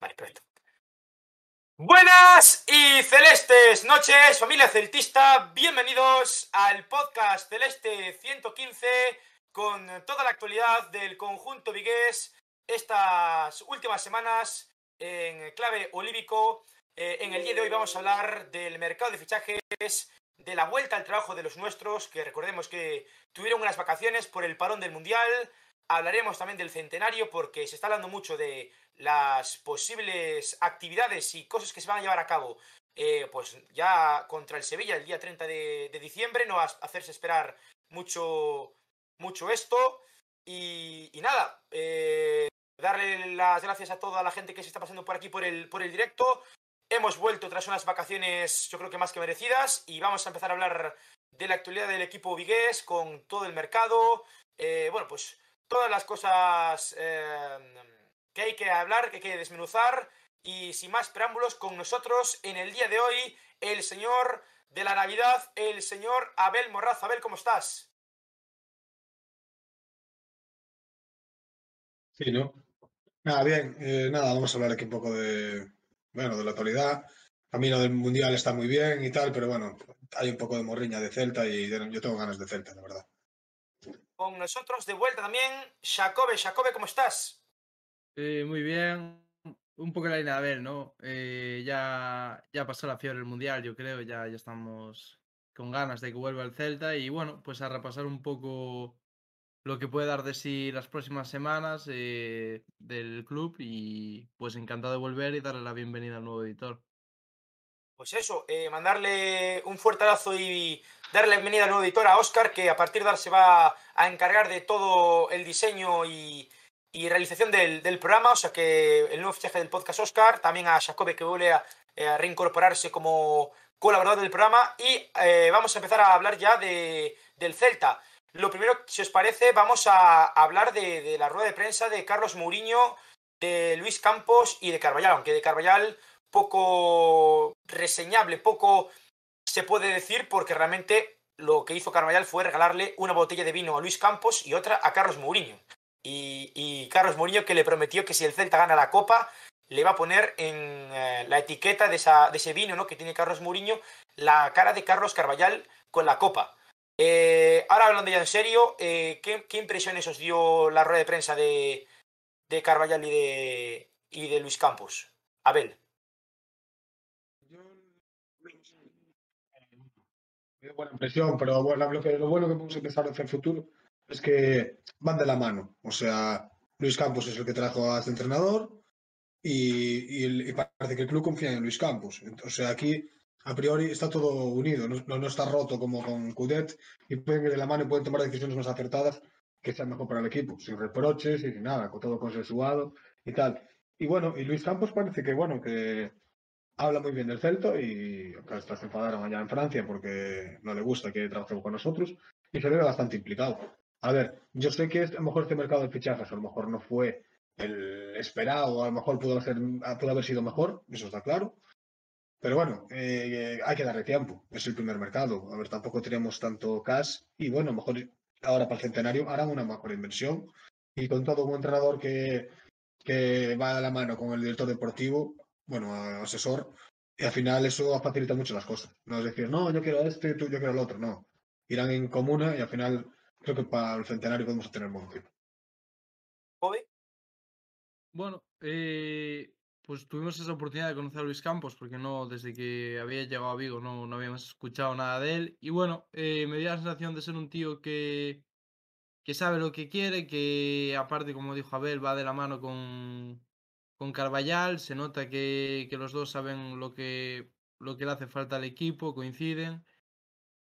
Vale, perfecto. Buenas y celestes noches, familia celtista. Bienvenidos al podcast Celeste 115 con toda la actualidad del conjunto vigués estas últimas semanas en clave olívico. Eh, en el día de hoy vamos a hablar del mercado de fichajes, de la vuelta al trabajo de los nuestros, que recordemos que tuvieron unas vacaciones por el parón del Mundial. Hablaremos también del centenario porque se está hablando mucho de las posibles actividades y cosas que se van a llevar a cabo. Eh, pues ya contra el Sevilla el día 30 de, diciembre, no va a hacerse esperar mucho, mucho esto. Y, nada, eh, darle las gracias a toda la gente que se está pasando por aquí por el, por el directo. Hemos vuelto tras unas vacaciones, yo creo que más que merecidas, y vamos a empezar a hablar de la actualidad del equipo vigués con todo el mercado. Eh, bueno, pues todas las cosas eh, que hay que hablar, que hay que desmenuzar. Y sin más preámbulos, con nosotros en el día de hoy, el señor de la Navidad, el señor Abel Morraz. Abel, ¿cómo estás? Sí, ¿no? Nada, bien, eh, nada, vamos a hablar aquí un poco de, bueno, de la actualidad. Camino del Mundial está muy bien y tal, pero bueno, hay un poco de morriña de Celta y yo tengo ganas de Celta, la verdad. Con nosotros de vuelta también, Jacobe. Jacobe, ¿cómo estás? Eh, muy bien. Un poco la línea de ver, ¿no? Eh, ya, ya pasó la fiebre del Mundial, yo creo, ya, ya estamos con ganas de que vuelva el Celta y bueno, pues a repasar un poco lo que puede dar de sí las próximas semanas eh, del club y pues encantado de volver y darle la bienvenida al nuevo editor. Pues eso, eh, mandarle un fuerte abrazo y darle la bienvenida al nuevo editor, a Oscar, que a partir de ahora se va a encargar de todo el diseño y, realización del, programa, o sea que el nuevo fichaje del podcast Oscar, también a Jacobe que vuelve a, reincorporarse como colaborador del programa y eh, vamos a empezar a hablar ya de, del Celta. Lo primero, si os parece, vamos a hablar de, la rueda de prensa de Carlos Mourinho, de Luis Campos y de Carvallal, aunque de Carvallal poco reseñable, poco se puede decir, porque realmente lo que hizo Carvallal fue regalarle una botella de vino a Luis Campos y otra a Carlos Mourinho. Y, Carlos Mourinho que le prometió que si el Celta gana la Copa, le va a poner en eh, la etiqueta de, ese vino ¿no? que tiene Carlos Mourinho la cara de Carlos Carvallal con la Copa. Eh, ahora hablando ya en serio, eh, ¿qué, impresiones os dio la rueda de prensa de, de Carvallal y de, y de Luis Campos? Abel. Me buena impresión, pero bueno, lo, bueno que podemos empezar hacia el futuro es que van de la mano. O sea, Luis Campos es el que trajo a este entrenador y, y, y parece que el club confía en Luis Campos. O sea, aquí a priori está todo unido, no, no, está roto como con Cudet y pueden ir de la mano y pueden tomar decisiones más acertadas que sean mejor para el equipo, sin reproches y sin nada, con todo consensuado y tal. Y bueno, y Luis Campos parece que bueno, que habla muy bien del Celto y se enfadaron allá en Francia porque no le gusta que trabaje con nosotros y se ve bastante implicado. A ver, yo sé que es, a lo mejor este mercado de fichajes a lo mejor no fue el esperado, a lo mejor pudo, pudo haber sido mejor, eso está claro, pero bueno, eh, hay que darle tiempo. Es el primer mercado. A ver, tampoco tenemos tanto cash. Y bueno, mejor ahora para el centenario harán una mejor inversión. Y con todo un entrenador que, que va a la mano con el director deportivo, bueno, asesor, y al final eso facilita mucho las cosas. No es decir, no, yo quiero este, tú, yo quiero el otro. No. Irán en comuna y al final creo que para el centenario podemos tener buen equipo. Bueno, eh, pues tuvimos esa oportunidad de conocer a Luis Campos, porque no, desde que había llegado a Vigo no, no habíamos escuchado nada de él. Y bueno, eh, me dio la sensación de ser un tío que, que sabe lo que quiere, que aparte, como dijo Abel, va de la mano con, con Carvallal. Se nota que, que los dos saben lo que, lo que le hace falta al equipo, coinciden.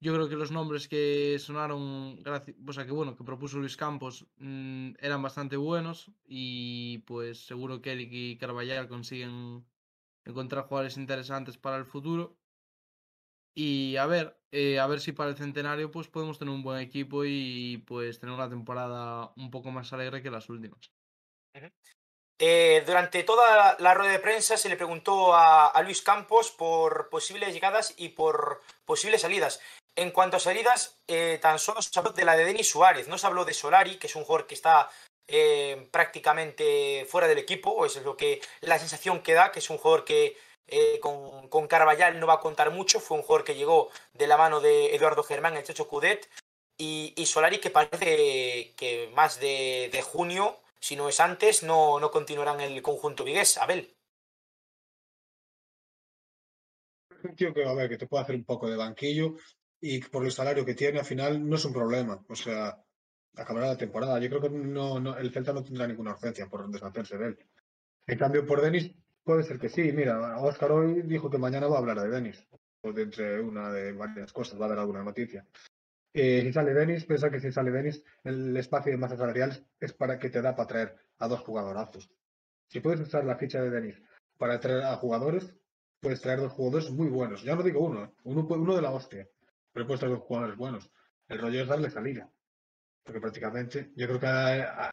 Yo creo que los nombres que sonaron, o sea, que bueno, que propuso Luis Campos mm, eran bastante buenos y pues seguro que él y Carvallal consiguen encontrar jugadores interesantes para el futuro. Y a ver, eh, a ver si para el centenario pues podemos tener un buen equipo y pues tener una temporada un poco más alegre que las últimas. Eh, durante toda la rueda de prensa se le preguntó a, Luis Campos por posibles llegadas y por posibles salidas. En cuanto a salidas, eh, tan solo se habló de la de Denis Suárez, no se habló de Solari, que es un jugador que está eh, prácticamente fuera del equipo, eso es lo que la sensación que da, que es un jugador que eh, con, con Carvallal no va a contar mucho, fue un jugador que llegó de la mano de Eduardo Germán, el Checho Cudet, y, y Solari que parece que más de, de, junio, si no es antes, no, no continuará en el conjunto vigués. Abel. Un tío que, a ver, que te puede hacer un poco de banquillo y por el salario que tiene, al final no es un problema. O sea, acabará la temporada. Yo creo que no, no, el Celta no tendrá ninguna urgencia por deshacerse de él. En cambio, por Denis, puede ser que sí. Mira, Oscar hoy dijo que mañana va a hablar de Denis. O de entre una de varias cosas, va a dar alguna noticia. Eh, si sale Denis, piensa que si sale Denis, el espacio de masa salarial es para que te da para traer a dos jugadorazos. Si puedes usar la ficha de Denis para traer a jugadores, puedes traer dos jugadores muy buenos. Ya no digo uno, uno, uno de la hostia, pero puedes traer dos jugadores buenos. El rollo es darle salida. Porque prácticamente yo creo que a, a,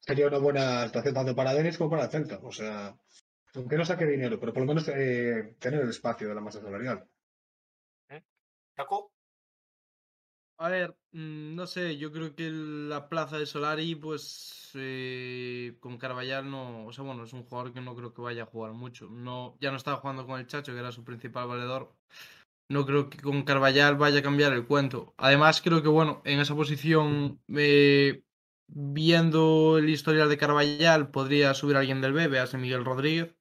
sería una buena estación tanto para Denis como para Celta. O sea, aunque no saque dinero, pero por lo menos eh, tener el espacio de la masa salarial. ¿Jaco? A ver, mm, no sé, yo creo que la plaza de Solari, pues eh, con Carvallal no, o sea, bueno, es un jugador que no creo que vaya a jugar mucho. No, ya no estaba jugando con el Chacho, que era su principal valedor. No creo que con Carvallal vaya a cambiar el cuento. Además, creo que, bueno, en esa posición, eh, viendo el historial de Carvallal, podría subir a alguien del B, a Miguel Rodríguez.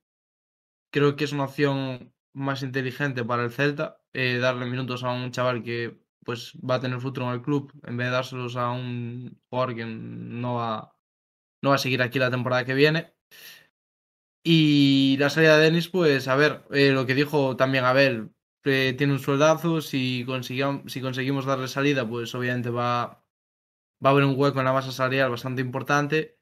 Creo que es una opción más inteligente para el Celta, eh, darle minutos a un chaval que pues va a tener futuro en el club en vez de dárselos a un jugador que no va, no va a seguir aquí la temporada que viene. Y la salida de Denis, pues a ver, eh, lo que dijo también Abel, eh, tiene un sueldazo, si, consigamos, si conseguimos darle salida, pues obviamente va, va a haber un hueco en la masa salarial bastante importante,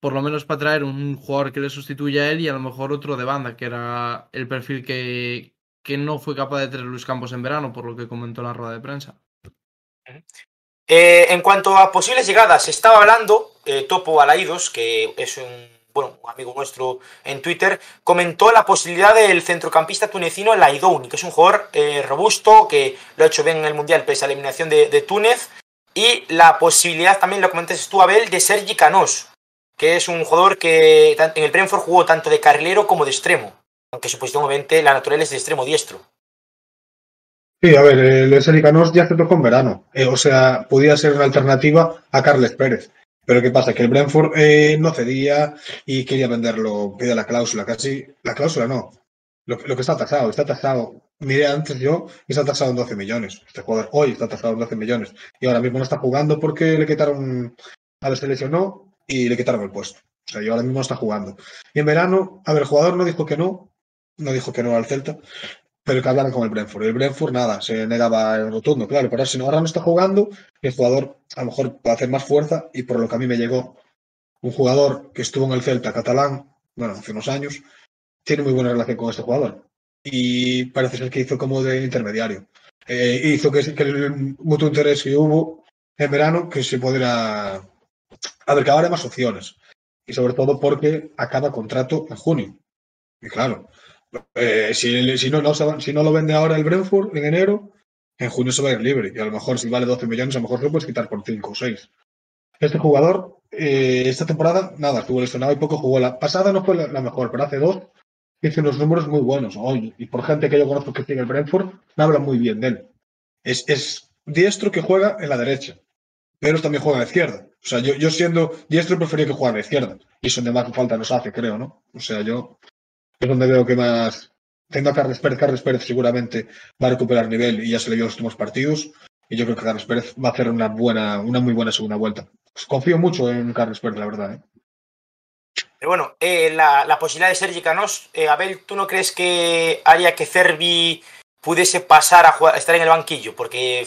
por lo menos para traer un jugador que le sustituya a él y a lo mejor otro de banda, que era el perfil que, que no fue capaz de traer Luis Campos en verano, por lo que comentó en la rueda de prensa. Eh, en cuanto a posibles llegadas, estaba hablando eh, Topo Alaidos, que es un, bueno, un amigo nuestro en Twitter, comentó la posibilidad del centrocampista tunecino Laidouni, que es un jugador eh, robusto, que lo ha hecho bien en el Mundial pese a la eliminación de, de Túnez, y la posibilidad, también lo comentaste tú, Abel, de Sergi Canós, que es un jugador que en el Brentford jugó tanto de carrilero como de extremo aunque su posición obviamente la natural es de extremo diestro. Sí, a ver, el Canós ya se tocó en verano. Eh, o sea, podía ser una alternativa a Carles Pérez. Pero ¿qué pasa? Que el Brentford eh, no cedía y quería venderlo, pide la cláusula, casi. La cláusula no. Lo, que está tasado, está tasado. Miré antes yo está tasado en 12 millones. Este jugador hoy está tasado en 12 millones. Y ahora mismo no está jugando porque le quitaron. A ver, se lesionó y le quitaron el puesto. O sea, y ahora mismo no está jugando. Y en verano, a ver, el jugador no dijo que no, no dijo que no al Celta, pero que hablaran con el Brentford. El Brentford nada, se negaba en rotundo, claro, pero si no, ahora no está jugando, el jugador a lo mejor puede hacer más fuerza y por lo que a mí me llegó, un jugador que estuvo en el Celta catalán, bueno, hace unos años, tiene muy buena relación con este jugador y parece ser que hizo como de intermediario. Eh, hizo que, que, el mutuo interés que hubo en verano que se pudiera... A ver, que ahora hay más opciones. Y sobre todo porque acaba contrato en junio. Y claro, eh, si, no, si no lo vende ahora el Brentford en enero, en junio se va a ir libre. Y a lo mejor si vale 12 millones, a lo mejor lo puedes quitar por 5 o 6. Este jugador, eh, esta temporada, nada, estuvo lesionado y poco jugó. La pasada no fue la, mejor, pero hace dos hizo unos números muy buenos. Hoy, y por gente que yo conozco que sigue el Brentford, me habla muy bien de él. Es, es diestro que juega en la derecha, pero también juega en la izquierda. O sea, yo, yo siendo diestro prefería que juegue en la izquierda. Y eso de más falta nos hace, creo, ¿no? O sea, yo es donde veo que más. Tengo a Carles Pérez. Carles Pérez seguramente va a recuperar nivel y ya se le dio los últimos partidos. Y yo creo que Carles Pérez va a hacer una buena, una muy buena segunda vuelta. Pues confío mucho en Carles Pérez, la verdad. ¿eh? Pero bueno, eh, la, posibilidad de Sergi Canós, eh, Abel, ¿tú no crees que haría que Cervi pudiese pasar a estar en el banquillo? Porque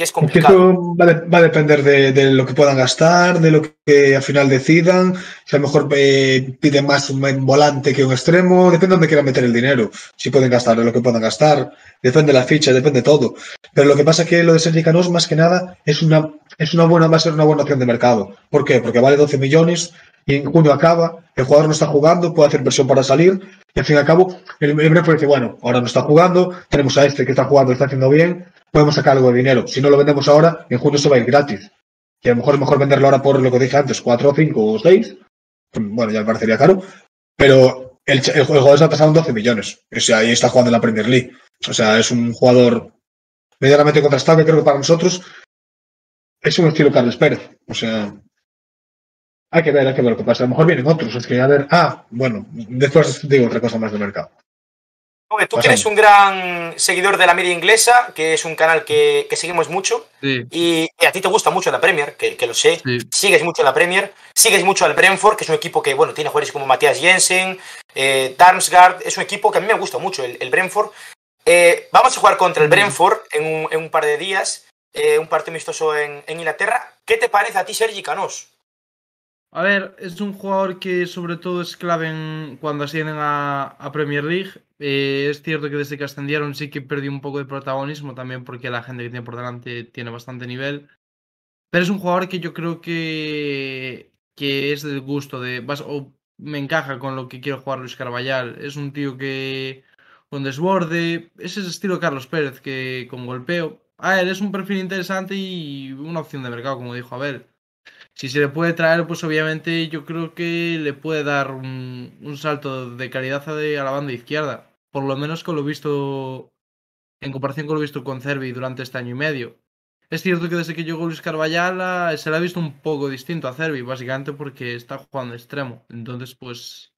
que es complicado. Va, de, va a depender de, de, lo que puedan gastar, de lo que al final decidan. Si a lo mejor eh, piden más un volante que un extremo, depende de dónde quieran meter el dinero. Si pueden gastar, de lo que puedan gastar. Depende de la ficha, depende de todo. Pero lo que pasa es que lo de Sergi Canós, más que nada, es una, es una buena, va a ser una buena opción de mercado. ¿Por qué? Porque vale 12 millones y en junio acaba, el jugador no está jugando, puede hacer presión para salir, y al fin y al cabo, el, el Brentford dice, bueno, ahora no está jugando, tenemos a este que está jugando, está haciendo bien, podemos sacar algo de dinero. Si no lo vendemos ahora, en junio se va a ir gratis. que a lo mejor es mejor venderlo ahora por lo que dije antes, 4, 5 o 6. Bueno, ya me parecería caro. Pero el, el, el jugador está pasando 12 millones. O sea, ahí está jugando en la Premier League. O sea, es un jugador medianamente contrastado que creo que para nosotros es un estilo Carlos Pérez. O sea, hay que ver, hay que ver lo que pasa. A lo mejor vienen otros. Es que, a ver, ah, bueno, después digo otra cosa más de mercado. Tú que eres un gran seguidor de la media inglesa, que es un canal que, que seguimos mucho, Sí, y, y a ti te gusta mucho la Premier, que, que lo sé, sí. sigues mucho la Premier, sigues mucho al Brentford, que es un equipo que, bueno, tiene jugadores como Matías Jensen, eh, Darmsgaard, es un equipo que a mí me gusta mucho, el, el Brentford. Eh, vamos a jugar contra el Mm. Brentford en un, en un par de días, eh, un partido amistoso en, en Inglaterra. ¿Qué te parece a ti, Sergi Canós? A ver, es un jugador que sobre todo es clave en- cuando ascienden a, a Premier League. Eh, es cierto que desde que ascendieron sí que perdió un poco de protagonismo también porque la gente que tiene por delante tiene bastante nivel. Pero es un jugador que yo creo que, que es del gusto de... vas- o me encaja con lo que quiere jugar Luis Carvallal. Es un tío que con desborde, es ese estilo Carlos Pérez que con golpeo. A ver, es un perfil interesante y una opción de mercado, como dijo Abel. Si se le puede traer, pues obviamente yo creo que le puede dar un, salto de calidad a, la banda izquierda. Por lo menos con lo visto, en comparación con lo visto con Cervi durante este año y medio. Es cierto que desde que llegó Luis Carvallal se le ha visto un poco distinto a Cervi, básicamente porque está jugando extremo. Entonces, pues...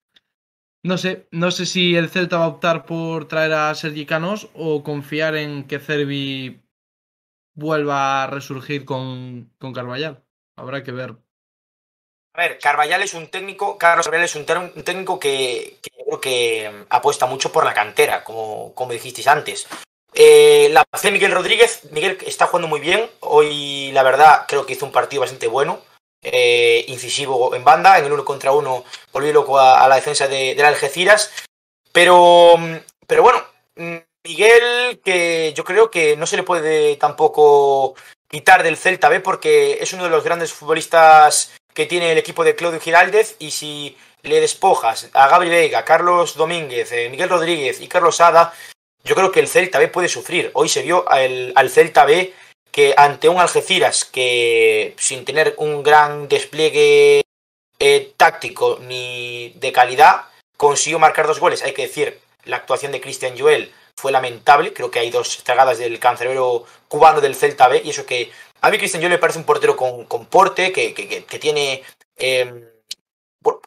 No sé, no sé si el Celta va a optar por traer a Sergi Canos o confiar en que Cervi vuelva a resurgir con, con Carvallal. Habrá que ver. A ver, Carvallal es un técnico, Carlos Carvallal es un, técnico que, yo creo que mm, apuesta mucho por la cantera, como, como dijisteis antes. Eh, la hace Miguel Rodríguez, Miguel está jugando muy bien, hoy la verdad creo que hizo un partido bastante bueno, eh, incisivo en banda, en el uno contra uno volvió loco a, la defensa de, de la Algeciras, pero, mm, pero bueno, mm, Miguel que yo creo que no se le puede tampoco quitar del Celta B porque es uno de los grandes futbolistas que tiene el equipo de Claudio Giraldez y si le despojas a Gabri Veiga, Carlos Domínguez, eh, Miguel Rodríguez y Carlos Ada, yo creo que el Celta B puede sufrir. Hoy se vio al, Celta B que ante un Algeciras que sin tener un gran despliegue eh, táctico ni de calidad consiguió marcar dos goles. Hay que decir, la actuación de Cristian Joel fue lamentable. Creo que hay dos estragadas del cancerbero cubano del Celta B y eso que a mí Cristian Joel me parece un portero con, con porte, que, que, que, que tiene eh,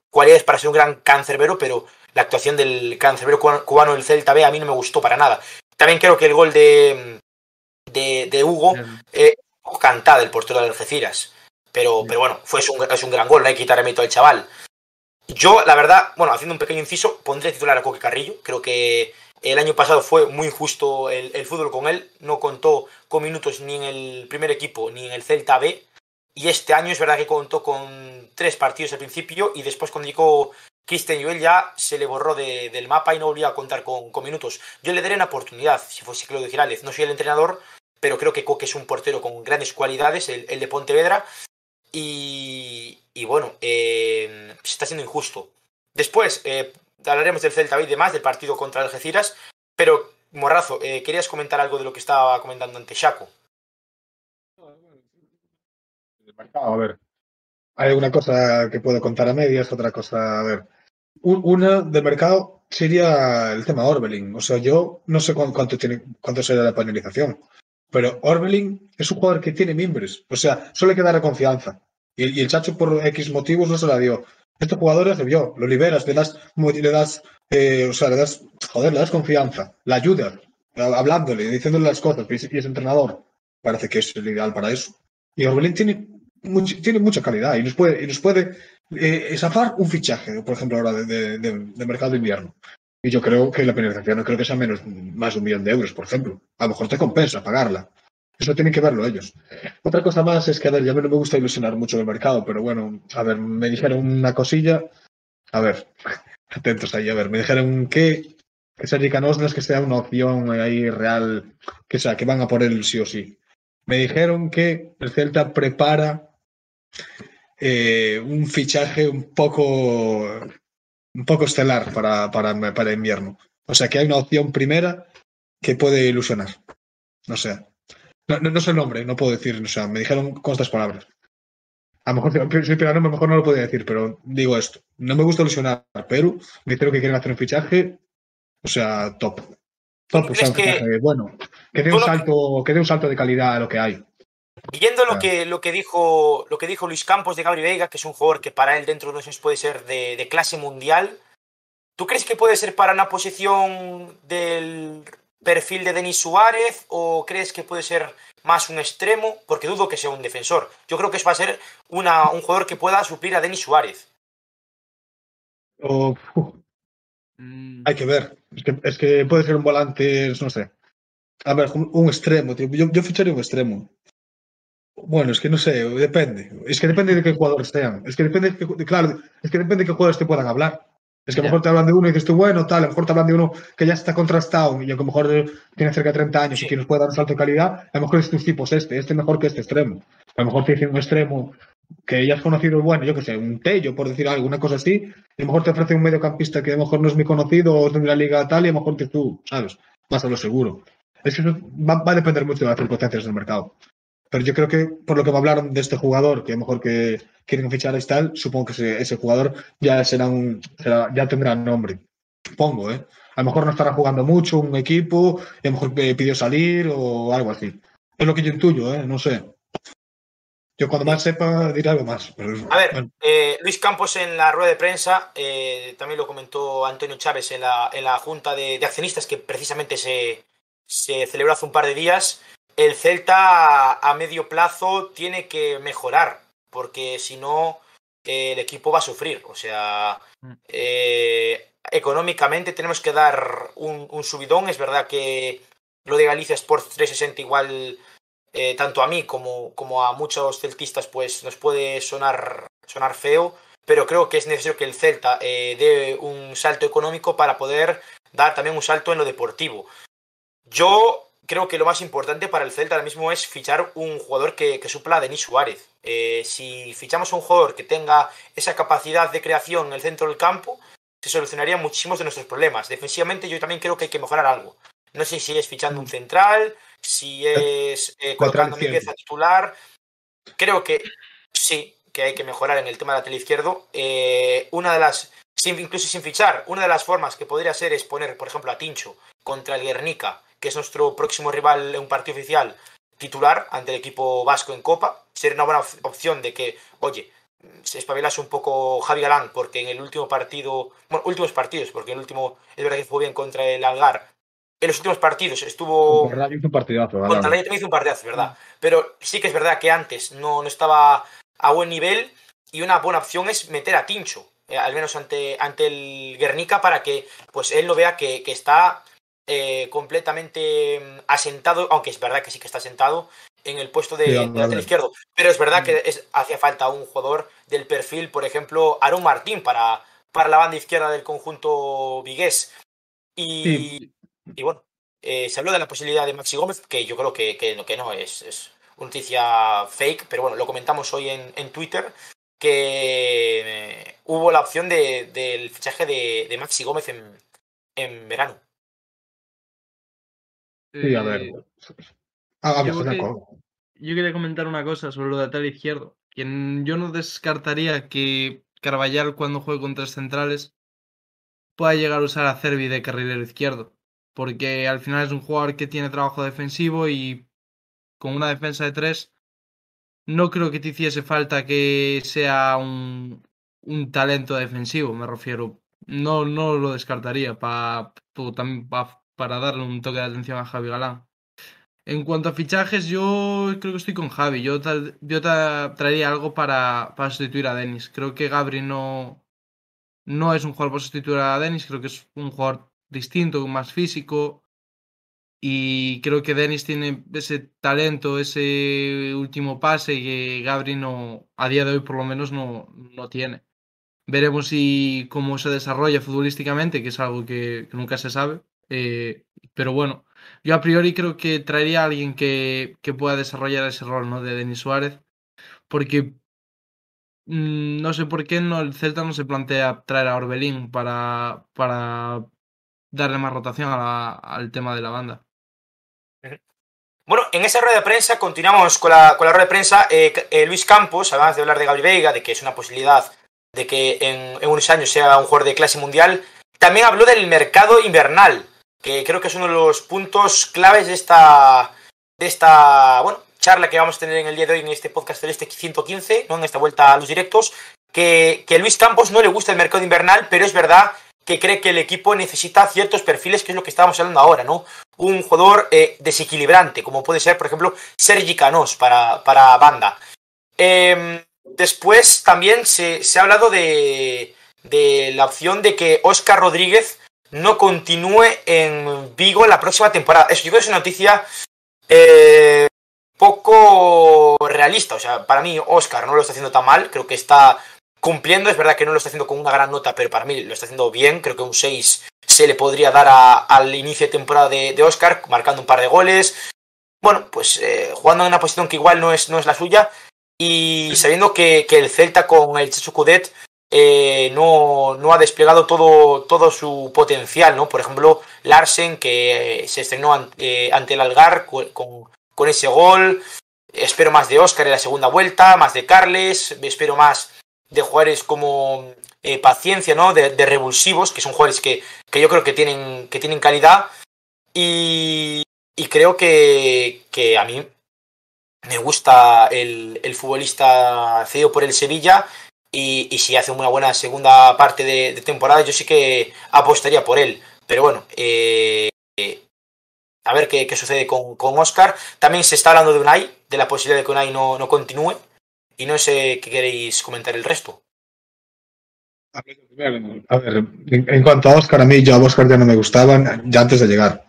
cualidades para ser un gran cancerbero, pero la actuación del cancerbero cubano del Celta B a mí no me gustó para nada. También creo que el gol de, de, de Hugo eh, cantada el portero de Algeciras. Pero, pero bueno, fue, es, un, es un gran gol, no hay que quitar mérito al chaval. Yo, la verdad, bueno, haciendo un pequeño inciso, pondré titular a Coque Carrillo. Creo que el año pasado fue muy injusto el, fútbol con él. No contó con minutos ni en el primer equipo ni en el Celta B. Y este año es verdad que contó con tres partidos al principio y después cuando llegó Cristian Joel ya se le borró de, del mapa y no volvió a contar con, minutos. Yo le daré una oportunidad, si fuese Claudio Giraldez. No soy el entrenador, pero creo que Coque es un portero con grandes cualidades, el, el de Pontevedra. Y, y bueno, eh, se está siendo injusto. Después eh, hablaremos del Celta y demás, del partido contra Algeciras. Pero, Morrazo, eh, ¿querías comentar algo de lo que estaba comentando ante Shaco? A ver, hay una cosa que puedo contar a medias, otra cosa, a ver. Una del mercado sería el tema Orbelín. O sea, yo no sé cuánto, tiene, cuánto será la penalización, pero Orbelín es un jugador que tiene mimbres. O sea, solo hay que darle confianza. Y, el Chacho, por X motivos, no se la dio. Este jugador es vio, lo liberas, le das, le das, eh, o sea, le das, joder, le das confianza, la ayudas, hablándole, diciéndole las cosas, y es entrenador. Parece que es el ideal para eso. Y Orbelín tiene, much, tiene mucha calidad y nos puede, y nos puede eh, zafar un fichaje, por ejemplo, ahora de, mercado de invierno. Y yo creo que la penalización no creo que sea menos, más de un millón de euros, por ejemplo. A lo mejor te compensa pagarla. Eso tienen que verlo ellos. Otra cosa más es que, a ver, ya me no me gusta ilusionar mucho el mercado, pero bueno, a ver, me dijeron una cosilla. A ver, atentos ahí, a ver, me dijeron que, que Sergi no es que sea una opción ahí real, que sea, que van a por él sí o sí. Me dijeron que el Celta prepara eh, un fichaje un poco, un poco estelar para, para, para invierno. O sea, que hay una opción primera que puede ilusionar. No sé. No, no, no sé el nombre, no puedo decir, o sea, me dijeron con estas palabras. A lo mejor soy a lo mejor no lo podía decir, pero digo esto. No me gusta ilusionar, pero me creo que quieren hacer un fichaje, o sea, top. Top, o sea, un fichaje bueno. Que dé un salto, que dé un salto de calidad a lo que hay. Viendo lo que, lo, que dijo, lo que dijo Luis Campos de Gabri Veiga, que es un jugador que para él dentro de unos años puede ser de, de, clase mundial, ¿tú crees que puede ser para una posición del perfil de Denis Suárez o crees que puede ser más un extremo? Porque dudo que sea un defensor. Yo creo que eso va a ser una, un jugador que pueda suplir a Denis Suárez. Oh, mm. Hay que ver. Es que, es que, puede ser un volante, no sé. A ver, un, extremo, tío. Yo, yo ficharía un extremo. Bueno, es que no sé, depende. Es que depende de qué jugadores sean. Es que depende, de, claro, es que depende de qué jugadores te puedan hablar. Es que a lo mejor te hablan de uno y dices tú, bueno, tal, a lo mejor te hablan de uno que ya está contrastado y a lo mejor tiene cerca de 30 años y que nos puede dar un salto de calidad, a lo mejor es tus tipos este, este mejor que este extremo. A lo mejor te dicen un extremo que ya has conocido, bueno, yo que sé, un Tello, por decir alguna cosa así, y a lo mejor te ofrece un mediocampista que a lo mejor no es muy conocido o es de la liga tal, y a lo mejor tú, ¿sabes? Vas a lo seguro. Es que eso va, va a depender mucho de las circunstancias del mercado. Pero yo creo que por lo que me hablaron de este jugador, que a lo mejor que quieren fichar y tal, supongo que ese, ese jugador ya será un, será, ya tendrá nombre. Supongo, ¿eh? A lo mejor no estará jugando mucho un equipo, y a lo mejor pidió salir o algo así. Es lo que yo intuyo, ¿eh? No sé. Yo cuando más sepa diré algo más. a ver, eh, Luis Campos en la rueda de prensa, eh, también lo comentó Antonio Chávez en la, en la junta de, de accionistas que precisamente se, se celebró hace un par de días el Celta a medio plazo tiene que mejorar, porque si no, el equipo va a sufrir. O sea, mm. eh, económicamente tenemos que dar un, subidón. Es verdad que lo de Galicia Sports 360 igual, eh, tanto a mí como, como, a muchos celtistas, pues nos puede sonar, sonar feo, pero creo que es necesario que el Celta eh, dé un salto económico para poder dar también un salto en lo deportivo. Yo creo que lo más importante para el Celta ahora mismo es fichar un jugador que, supla a Denis Suárez. Eh, si fichamos a un jugador que tenga esa capacidad de creación en el centro del campo, se solucionarían muchísimos de nuestros problemas. Defensivamente yo también creo que hay que mejorar algo. No sé si es fichando un central, si es eh, colocando mi pieza titular. Creo que sí, que hay que mejorar en el tema lateral izquierdo. Eh, una de las, incluso sin fichar, una de las formas que podría ser es poner, por ejemplo, a Tincho contra el Guernica que es nuestro próximo rival en un partido oficial titular ante el equipo vasco en Copa. Sería una buena opción de que, oye, se espabilase un poco Javi Galán, porque en el último partido, bueno, últimos partidos, porque el último es verdad que fue bien contra el Algar. En los últimos partidos estuvo. Contra hizo un partidazo, ¿verdad? Contra también hizo un partidazo, ¿verdad? Pero sí que es verdad que antes no, no estaba a buen nivel y una buena opción es meter a Tincho, eh, al menos ante, ante el Guernica, para que pues él lo vea que, que está eh, completamente mm, asentado, aunque es verdad que sí que está asentado en el puesto de, lateral izquierdo. Pero es verdad que mm. es, hacía falta un jugador del perfil, por ejemplo, Aaron Martín para, para la banda izquierda del conjunto vigués. Y, y bueno, eh, se habló de la posibilidad de Maxi Gómez, que yo creo que, que, que no es, es una noticia fake, pero bueno, lo comentamos hoy en, en Twitter, que eh, hubo la opción de, del fichaje de, de Maxi Gómez en, en verano. Sí, a ver. Eh, yo, quería comentar una cosa sobre lo de lateral izquierdo. Quien yo no descartaría que Carvallal, cuando juegue con tres centrales, pueda llegar a usar a Cervi de carrilero izquierdo. Porque al final es un jugador que tiene trabajo defensivo y con una defensa de tres, no creo que te hiciese falta que sea un, un talento defensivo, me refiero. No, no lo descartaría para pa, para darle un toque de atención a Javi Galán. En cuanto a fichajes, yo creo que estoy con Javi. Yo, yo traería algo para, para, sustituir a Denis. Creo que Gabri no, no es un jugador para sustituir a Denis. Creo que es un jugador distinto, más físico. Y creo que Denis tiene ese talento, ese último pase que Gabri no, a día de hoy por lo menos no, no tiene. Veremos si cómo se desarrolla futbolísticamente, que es algo que nunca se sabe. Eh, pero bueno, yo a priori creo que traería a alguien que, que pueda desarrollar ese rol ¿no? de Denis Suárez, porque mmm, no sé por qué no, el Celta no se plantea traer a Orbelín para, para darle más rotación al tema de la banda. Bueno, en esa rueda de prensa, continuamos con la, con la rueda de prensa. Eh, eh, Luis Campos, además de hablar de Gabriel Veiga, de que es una posibilidad de que en, unos años sea un jugador de clase mundial, también habló del mercado invernal, que creo que es uno de los puntos claves de esta, de esta bueno, charla que vamos a tener en el día de hoy en este podcast Celeste 115, ¿no? en esta vuelta a los directos, que, que Luis Campos no le gusta el mercado invernal, pero es verdad que cree que el equipo necesita ciertos perfiles, que es lo que estábamos hablando ahora, ¿no? Un jugador eh, desequilibrante, como puede ser, por ejemplo, Sergi Canós para, para banda. Eh, después también se, se ha hablado de, de, la opción de que Oscar Rodríguez no continúe en Vigo la próxima temporada. Eso yo creo que es una noticia eh, poco realista. O sea, para mí Oscar no lo está haciendo tan mal, creo que está cumpliendo. Es verdad que no lo está haciendo con una gran nota, pero para mí lo está haciendo bien. Creo que un 6 se le podría dar a, al inicio de temporada de, de, Oscar, marcando un par de goles. Bueno, pues eh, jugando en una posición que igual no es, no es la suya. Y sabiendo que, que el Celta con el Chechu Cudet eh, no, no, ha desplegado todo, todo su potencial, ¿no? Por ejemplo, Larsen, que se estrenó ante, ante el Algar con, ese gol. Espero más de Oscar en la segunda vuelta, más de Carles, espero más de jugadores como eh, Paciencia, ¿no? De, de, revulsivos, que son jugadores que, que yo creo que tienen, que tienen calidad. Y, y creo que, que, a mí me gusta el, el futbolista cedido por el Sevilla. Y, si hace una buena segunda parte de, temporada, yo sí que apostaría por él. Pero bueno, eh, a ver qué, qué sucede con, con, Oscar. También se está hablando de Unai, de la posibilidad de que Unai no, no continúe. Y no sé qué queréis comentar el resto. A ver, en cuanto a Oscar, a mí ya a Oscar ya no me gustaban ya antes de llegar.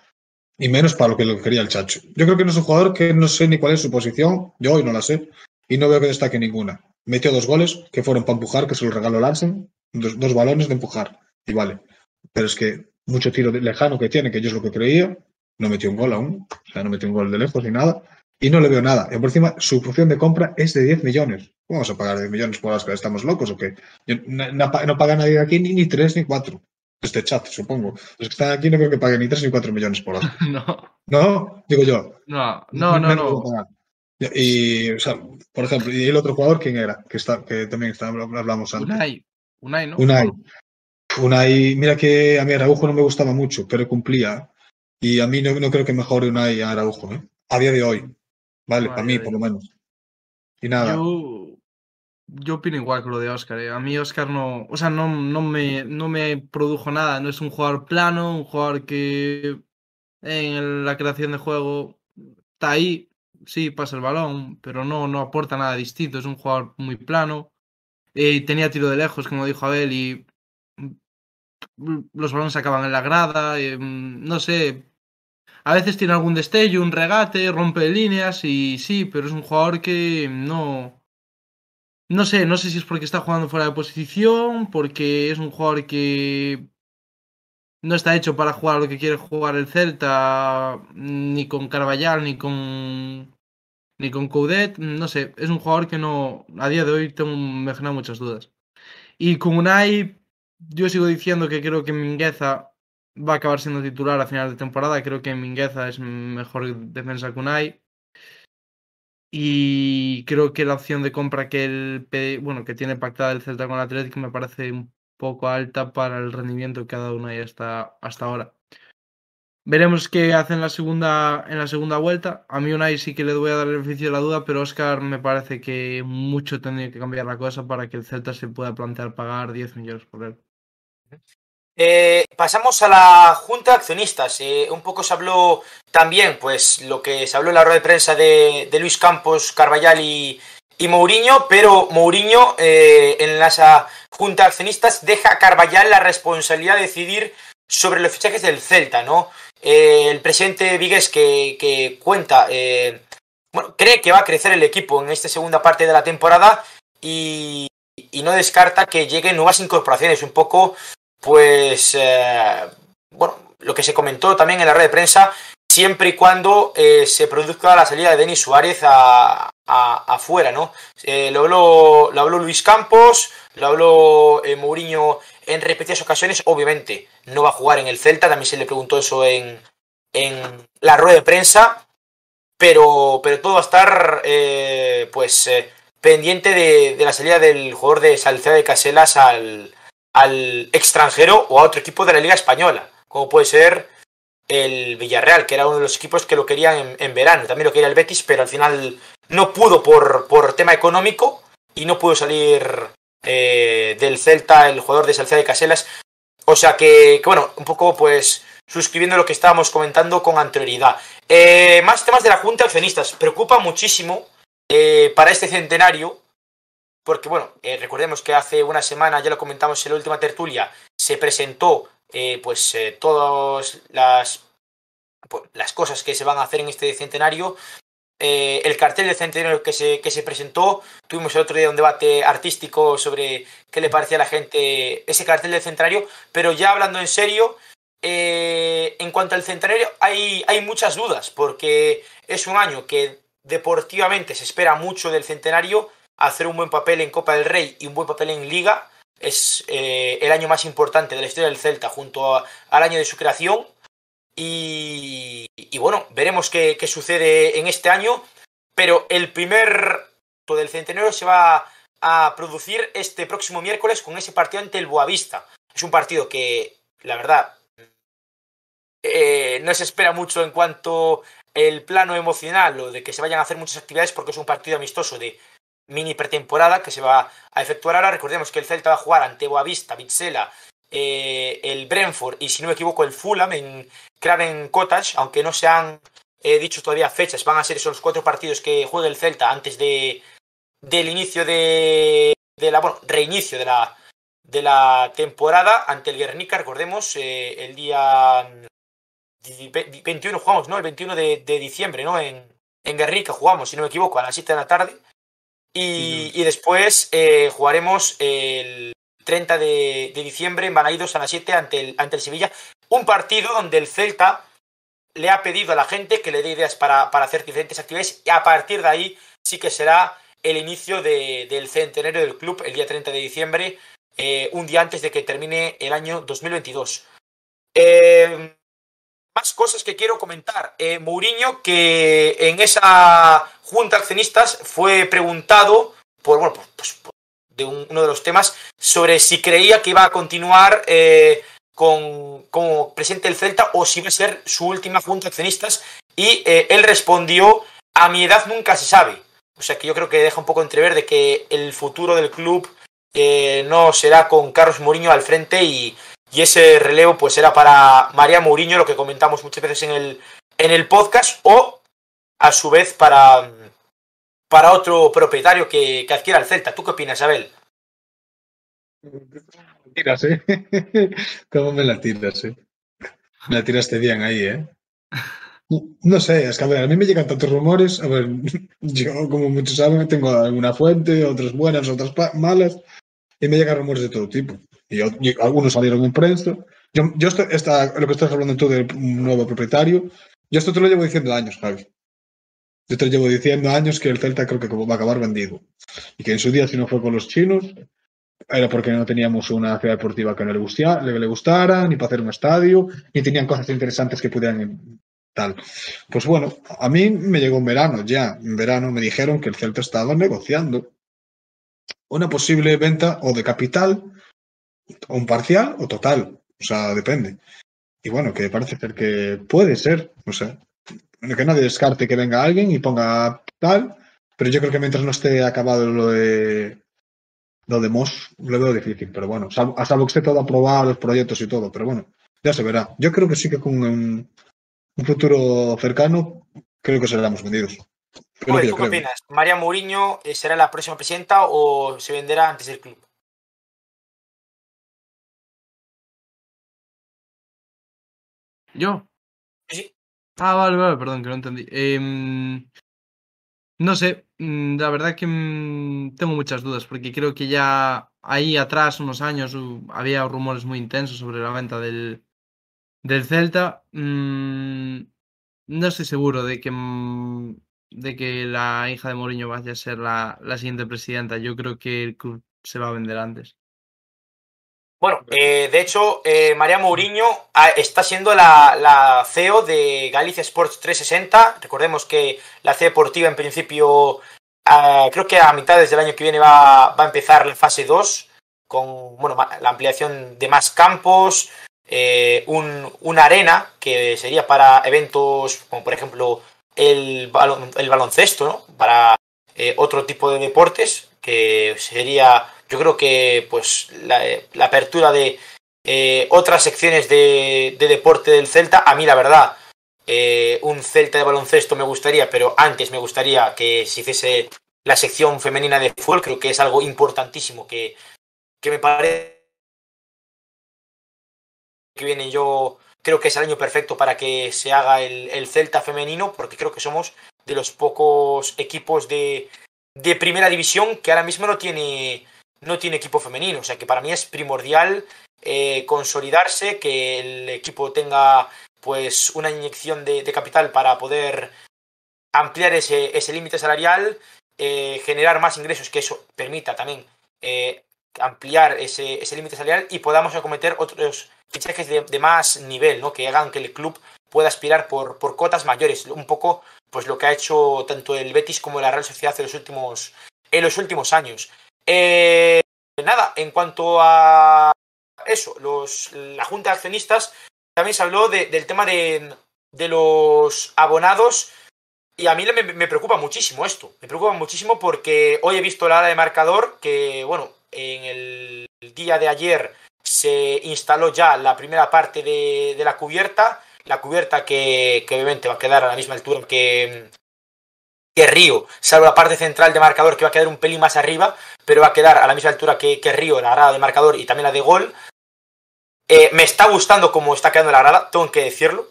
Y menos para lo que lo quería el Chacho. Yo creo que no es un jugador que no sé ni cuál es su posición. Yo hoy no la sé. Y no veo que destaque ninguna. Metió dos goles que fueron para empujar, que se los regaló Larsen. Dos, dos balones de empujar. Y vale. Pero es que mucho tiro lejano que tiene, que yo es lo que creía. No metió un gol aún. O sea, no metió un gol de lejos ni nada y no le veo nada. Y por encima, su opción de compra es de 10 millones. ¿Cómo vamos a pagar 10 millones por Oscar? ¿Estamos locos o qué? Yo, no, no, no, paga nadie de aquí ni, ni 3 ni 4. Este chat, supongo. Los que están aquí no creo que paguen ni 3 ni 4 millones por Oscar. no. ¿No? Digo yo. No, no, no. no. Y, o sea, por ejemplo, ¿y el otro jugador quién era? Que, está, que también está, hablamos antes. Unai. Unai, ¿no? Unai. Unai, mira que a mí Araujo no me gustaba mucho, pero cumplía. Y a mí no, no creo que mejore Unai a Araujo, ¿eh? A día de hoy. Vale, para mí, por lo menos. Y nada. Yo, yo opino igual que lo de Oscar. ¿eh? A mí Oscar no, o sea, no, no, me, no me produjo nada. No es un jugador plano, un jugador que en la creación de juego está ahí, sí, pasa el balón, pero no, no aporta nada distinto. Es un jugador muy plano. Eh, tenía tiro de lejos, como dijo Abel, y los balones se acaban en la grada. Eh, no sé, a veces tiene algún destello, un regate, rompe líneas y sí, pero es un jugador que no... No sé, no sé si es porque está jugando fuera de posición, porque es un jugador que no está hecho para jugar lo que quiere jugar el Celta, ni con Carvallal, ni con ni con Coudet, no sé, es un jugador que no, a día de hoy tengo, me genera muchas dudas. Y con Unai, yo sigo diciendo que creo que Mingueza va a acabar siendo titular a final de temporada. Creo que Mingueza es mejor defensa que Unai. Y creo que la opción de compra que el bueno que tiene pactada el Celta con el Atlético me parece un poco alta para el rendimiento que ha dado Unai hasta, hasta ahora. Veremos qué hace en la segunda en la segunda vuelta. A mí Unai sí que le voy a dar el beneficio de la duda, pero Oscar me parece que mucho tendría que cambiar la cosa para que el Celta se pueda plantear pagar 10 millones por él. Eh, pasamos a la Junta de Accionistas. Eh, un poco se habló también, pues, lo que se habló en la rueda de prensa de, de Luis Campos, Carvallal y, y Mourinho, pero Mourinho eh, en la Junta de Accionistas deja a Carvallal la responsabilidad de decidir sobre los fichajes del Celta, ¿no? Eh, el presidente Vigues que, cuenta, eh, bueno, cree que va a crecer el equipo en esta segunda parte de la temporada y, no descarta que lleguen nuevas incorporaciones, un poco pues, eh, bueno, lo que se comentó también en la red de prensa, siempre y cuando se produzca la salida de Denis Suárez a, afuera, ¿no? Lo, habló, lo habló Luis Campos, lo habló Mourinho en repetidas ocasiones, obviamente no va a jugar en el Celta, también se le preguntó eso en, en la rueda de prensa, pero, pero todo va a estar eh, pues eh, pendiente de, la salida del jugador de Salceda de Caselas al, al extranjero o a otro equipo de la Liga Española, como puede ser el Villarreal, que era uno de los equipos que lo querían en, en verano. También lo quería el Betis, pero al final no pudo por, por tema económico y no pudo salir eh, del Celta el jugador de Salceda de Caselas. O sea que, que, bueno, un poco pues suscribiendo lo que estábamos comentando con anterioridad. Eh, más temas de la Junta de Accionistas. Preocupa muchísimo eh, para este centenario, porque bueno, recordemos que hace una semana, ya lo comentamos en la última tertulia, se presentó pues todas las, pues, las cosas que se van a hacer en este centenario. El cartel del centenario que se, que se presentó, tuvimos el otro día un debate artístico sobre qué le parecía a la gente ese cartel del centenario, pero ya hablando en serio, eh, en cuanto al centenario, hay, hay, muchas dudas, porque es un año que deportivamente se espera mucho del centenario, hacer un buen papel en Copa del Rey y un buen papel en Liga. Es eh, el año más importante de la historia del Celta junto a, al año de su creación. Y, y bueno, veremos qué, qué, sucede en este año. Pero el primer del centenario se va a producir este próximo miércoles con ese partido ante el Boavista. Es un partido que, la verdad, eh, no se espera mucho en cuanto el plano emocional o de que se vayan a hacer muchas actividades porque es un partido amistoso de mini pretemporada que se va a efectuar ahora. Recordemos que el Celta va a jugar ante Boavista, Vizela, eh, el Brentford y si no me equivoco el Fulham en Craven Cottage, aunque no se han eh, dicho todavía fechas, van a ser esos cuatro partidos que juegue el Celta antes de del inicio de, de la bueno, reinicio de la de la temporada ante el Guernica, recordemos, eh, el día 21 jugamos, ¿no? El 21 de, de diciembre, ¿no? En, en, Guernica jugamos, si no me equivoco, a las 7 de la tarde. Y, y después eh, jugaremos el 30 de, de, diciembre en Balaidos a las 7 ante el, ante el Sevilla. Un partido donde el Celta le ha pedido a la gente que le dé ideas para, para hacer diferentes actividades y a partir de ahí sí que será el inicio de, del centenario del club el día 30 de diciembre, eh, un día antes de que termine el año 2022. Eh, más cosas que quiero comentar. Eh, Mourinho, que en esa junta de accionistas fue preguntado por, bueno, pues, de un, uno de los temas sobre si creía que iba a continuar con, como presidente del Celta o si iba a ser su última junta de accionistas. Y eh, él respondió, a mi edad nunca se sabe. O sea que yo creo que deja un poco entrever de que el futuro del club eh, no será con Carlos Mourinho al frente y, y ese relevo pues era para María Mourinho, lo que comentamos muchas veces en el, en el podcast, o a su vez para, para otro propietario que, que adquiera el Celta. ¿Tú qué opinas, Abel? Tiras, ¿eh? ¿Cómo me la tiras, eh? Me la tiraste bien ahí, ¿eh? No sé, es que a ver, a mí me llegan tantos rumores. A ver, yo, como muchos saben, tengo alguna fuente, otras buenas, otras malas, y me llegan rumores de todo tipo. Y, y algunos salieron en prensa. Yo, yo estoy, lo que estás hablando tú del nuevo propietario, yo esto te lo llevo diciendo años, Javi. Yo te lo llevo diciendo años que el Celta creo que va a acabar vendido. Y que en su día, si no fue con los chinos, era porque no teníamos una ciudad deportiva que no le, le, gustara, ni para hacer un estadio, ni tenían cosas interesantes que pudieran tal. Pues bueno, a mí me llegó en verano ya. En verano me dijeron que el Celta estaba negociando una posible venta o de capital o un parcial o total. O sea, depende. Y bueno, que parece ser que puede ser, no sé. Que nadie descarte que venga alguien y ponga tal, pero yo creo que mientras no esté acabado lo de lo de Moss, lo veo difícil, pero bueno, salvo, a salvo que esté todo aprobado, los proyectos y todo, pero bueno, ya se verá. Yo creo que sí que con un, un futuro cercano, creo que seremos vendidos. Oye, ¿Tú qué opinas? ¿María Mourinho será la próxima presidenta o se venderá antes del club? ¿Yo? Sí. Ah, vale, vale, perdón, que no entendí. Eh, no sé, mm, la verdad que mm, tengo muchas dudas, porque creo que ya ahí atrás, unos años, había rumores muy intensos sobre la venta del, del Celta. Mm, no estoy seguro de que, de que la hija de Mourinho vaya a ser la, la siguiente presidenta. Yo creo que el club se va a vender antes. Bueno, eh, de hecho, eh, María Mourinho ah, está siendo la, la, CEO de Galicia Sports 360. Recordemos que la C deportiva en principio, ah, creo que a mitades del año que viene va, va a empezar la fase 2 con bueno, la ampliación de más campos, eh, un, una arena que sería para eventos como por ejemplo el, balon, el baloncesto, ¿no? para eh, otro tipo de deportes, que sería yo creo que pues la, apertura de eh, otras secciones de, de, deporte del Celta, a mí la verdad, eh, un Celta de baloncesto me gustaría, pero antes me gustaría que se hiciese la sección femenina de fútbol, creo que es algo importantísimo que, que me parece que viene yo creo que es el año perfecto para que se haga el, el Celta femenino, porque creo que somos de los pocos equipos de, de primera división que ahora mismo no tiene no tiene equipo femenino. O sea que para mí es primordial eh, consolidarse, que el equipo tenga pues una inyección de, capital para poder ampliar ese, ese límite salarial, eh, generar más ingresos, que eso permita también eh, ampliar ese, ese límite salarial y podamos acometer otros fichajes de, de, más nivel, ¿no? que hagan que el club pueda aspirar por, por cotas mayores. Un poco pues lo que ha hecho tanto el Betis como la Real Sociedad en los últimos, en los últimos años. Eh, nada, en cuanto a eso, los, la Junta de Accionistas también se habló de, del tema de, los abonados y a mí me, preocupa muchísimo esto. Me preocupa muchísimo porque hoy he visto la hora de marcador que, bueno, en el día de ayer se instaló ya la primera parte de, de la cubierta. La cubierta que, que obviamente va a quedar a la misma altura que, que Río, salvo la parte central de marcador que va a quedar un pelín más arriba, pero va a quedar a la misma altura que, que Río, la grada de marcador y también la de gol. Eh, me está gustando cómo está quedando la grada, tengo que decirlo,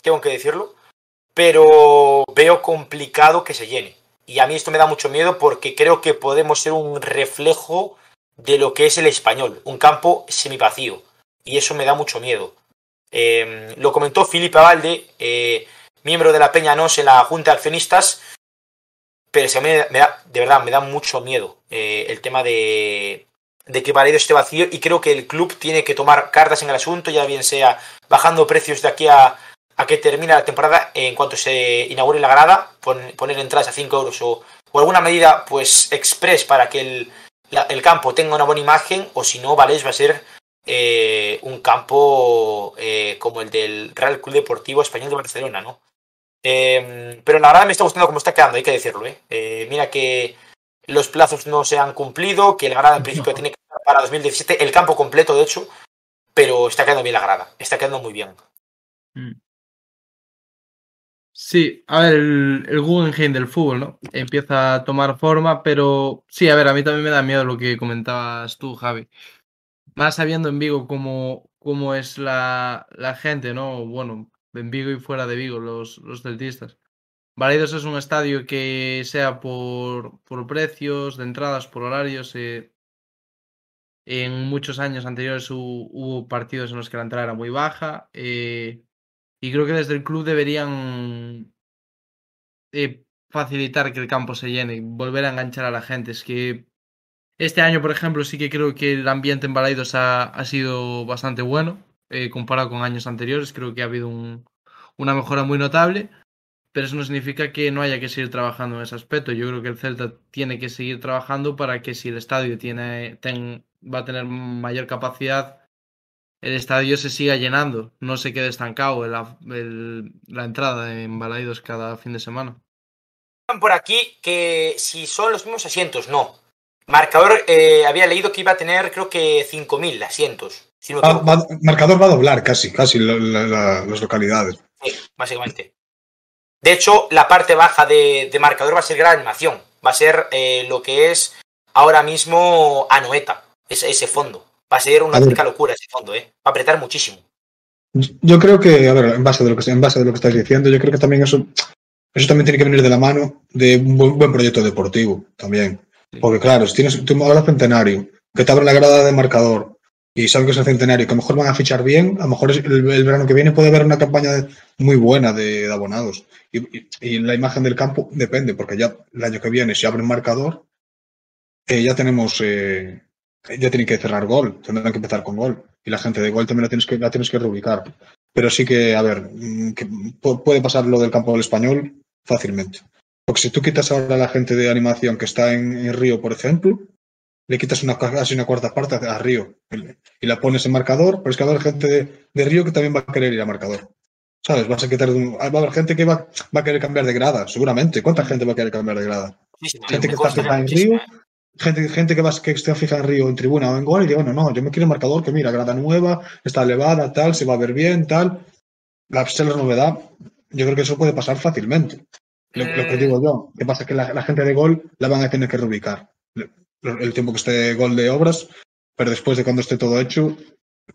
tengo que decirlo, pero veo complicado que se llene. Y a mí esto me da mucho miedo porque creo que podemos ser un reflejo de lo que es el español, un campo semivacío. Y eso me da mucho miedo. Eh, lo comentó Felipe Avalde, eh, miembro de la Peña Nos en la Junta de Accionistas, pero a mí me da, de verdad, me da mucho miedo eh, el tema de, de que Varedo esté vacío y creo que el club tiene que tomar cartas en el asunto, ya bien sea bajando precios de aquí a, a que termine la temporada en cuanto se inaugure la grada, pon, poner entradas a 5 euros o, alguna medida pues express para que el, el campo tenga una buena imagen o si no, Valés va a ser eh, un campo eh, como el del Real Club Deportivo Español de Barcelona, ¿no? Eh, pero la verdad me está gustando cómo está quedando, hay que decirlo. ¿eh? Eh, mira que los plazos no se han cumplido, que la grada en principio tiene que estar para 2017, el campo completo de hecho, pero está quedando bien la grada, está quedando muy bien. Mm. Sí, a ver, el, el Guggenheim del fútbol, ¿no? Empieza a tomar forma, pero sí, a ver, a mí también me da miedo lo que comentabas tú, Javi. Más sabiendo en Vigo cómo, cómo es la, la gente, ¿no? Bueno, en Vigo y fuera de Vigo, los, los celtistas. Baleidos es un estadio que sea por, por precios de entradas, por horarios. Eh, en muchos años anteriores hubo, partidos en los que la entrada era muy baja. Eh, y creo que desde el club deberían eh, facilitar que el campo se llene, volver a enganchar a la gente. Es que este año, por ejemplo, sí que creo que el ambiente en Balaidos ha, ha sido bastante bueno eh, comparado con años anteriores. Creo que ha habido un, una mejora muy notable, pero eso no significa que no haya que seguir trabajando en ese aspecto. Yo creo que el Celta tiene que seguir trabajando para que si el estadio tiene, ten, va a tener mayor capacidad, el estadio se siga llenando, no se quede estancado la, la entrada en Balaidos cada fin de semana. Por aquí que si son los mismos asientos, no. Marcador eh, había leído que iba a tener creo que 5.000 asientos. Si no va, va, marcador va a doblar casi, casi la, la, la, las localidades. Sí, básicamente. De hecho, la parte baja de, de, marcador va a ser gran animación. Va a ser eh, lo que es ahora mismo Anoeta, ese, ese fondo. Va a ser una auténtica locura ese fondo, ¿eh? Va a apretar muchísimo. Yo creo que, a ver, en base, de lo que, en base de lo que estás diciendo, yo creo que también eso, eso también tiene que venir de la mano de un buen, buen proyecto deportivo también. Porque claro, si tienes, tú hablas centenario, que te abre la grada de marcador, y saben que es el centenario, que a lo mejor van a fichar bien, a lo mejor el, el verano que viene puede haber una campaña muy buena de, abonados. Y, y, la imagen del campo depende, porque ya el año que viene, si abre un marcador, eh, ya tenemos eh, ya tienen que cerrar gol, tendrán que empezar con gol. Y la gente de gol también la tienes que, la tienes que reubicar. Pero sí que, a ver, mm, puede pasar lo del campo del español fácilmente. Porque si tú quitas ahora a la gente de animación que está en Río, por ejemplo, le quitas una, casi una cuarta parte a Río y la pones en marcador, pero es que va a haber gente de, de Río que también va a querer ir a marcador. ¿Sabes? Vas a quitar un- va a haber gente que va, va a querer cambiar de grada, seguramente. ¿Cuánta gente va a querer cambiar de grada? Muchísima, Gente que está consta fija en Río, gente, gente que, va, que esté fija en Río en tribuna o en gol y diga, bueno, no, yo me quiero marcador que mira, grada nueva, está elevada, tal, se va a ver bien, tal. La, la novedad, yo creo que eso puede pasar fácilmente. Lo, lo que Mm. digo yo, que pasa es que la, la gente de gol la van a tener que reubicar. El tiempo que esté gol de obras, pero después de cuando esté todo hecho,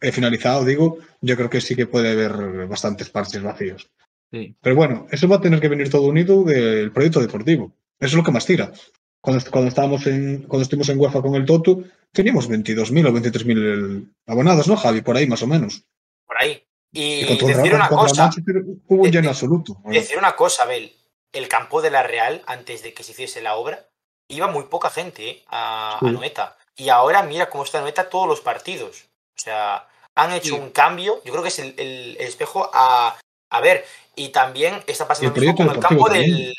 he finalizado, digo, yo creo que sí que puede haber bastantes parches vacíos. Sí. Pero bueno, eso va a tener que venir todo unido del proyecto deportivo. Eso es lo que más tira. Cuando, cuando estábamos en, cuando estuvimos en UEFA con el Toto, teníamos 22.000 o 23.000 abonados, ¿no, Javi? Por ahí más o menos. por ahí. Y, Y decir una cosa, hubo un de- lleno de- absoluto. decir una cosa, Abel. El campo de la Real, antes de que se hiciese la obra, iba muy poca gente ¿eh? a. Noeta. Y ahora mira cómo está Noeta todos los partidos. O sea, han hecho Sí. un cambio. Yo creo que es el, el- el espejo a, a ver. Y también está pasando el lo mismo con el campo del,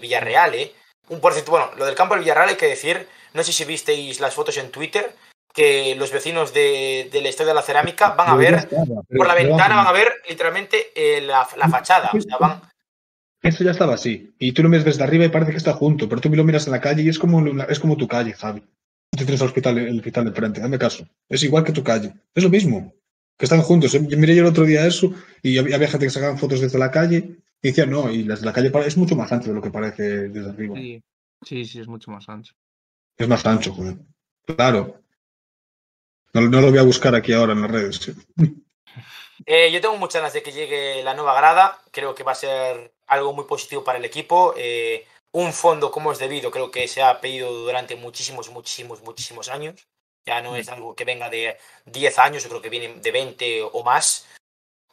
Villarreal, ¿eh? Un por cierto, bueno, lo del campo del Villarreal hay que decir, no sé si visteis las fotos en Twitter, que los vecinos de, del Estadio de la Cerámica van a ver, por la ventana van a ver literalmente eh, la, la fachada. O sea, van, Eso ya estaba así. Y tú lo ves desde arriba y parece que está junto, pero tú lo miras en la calle y es como, es como tu calle, Javi. Tú tienes el hospital, el hospital de frente, dame caso. Es igual que tu calle. Es lo mismo. Que están juntos. Yo miré yo el otro día eso y había, había gente que sacaban fotos desde la calle y decían, no, y las de la calle es mucho más ancho de lo que parece desde arriba. Sí, sí, sí, es mucho más ancho. Es más ancho, joder. Claro. No, no lo voy a buscar aquí ahora en las redes. Eh, yo tengo muchas ganas de que llegue la nueva grada. Creo que va a ser algo muy positivo para el equipo. Eh, un fondo como es debido, creo que se ha pedido durante muchísimos, muchísimos, muchísimos años. Ya no es algo que venga de 10 años, yo creo que viene de 20 o más.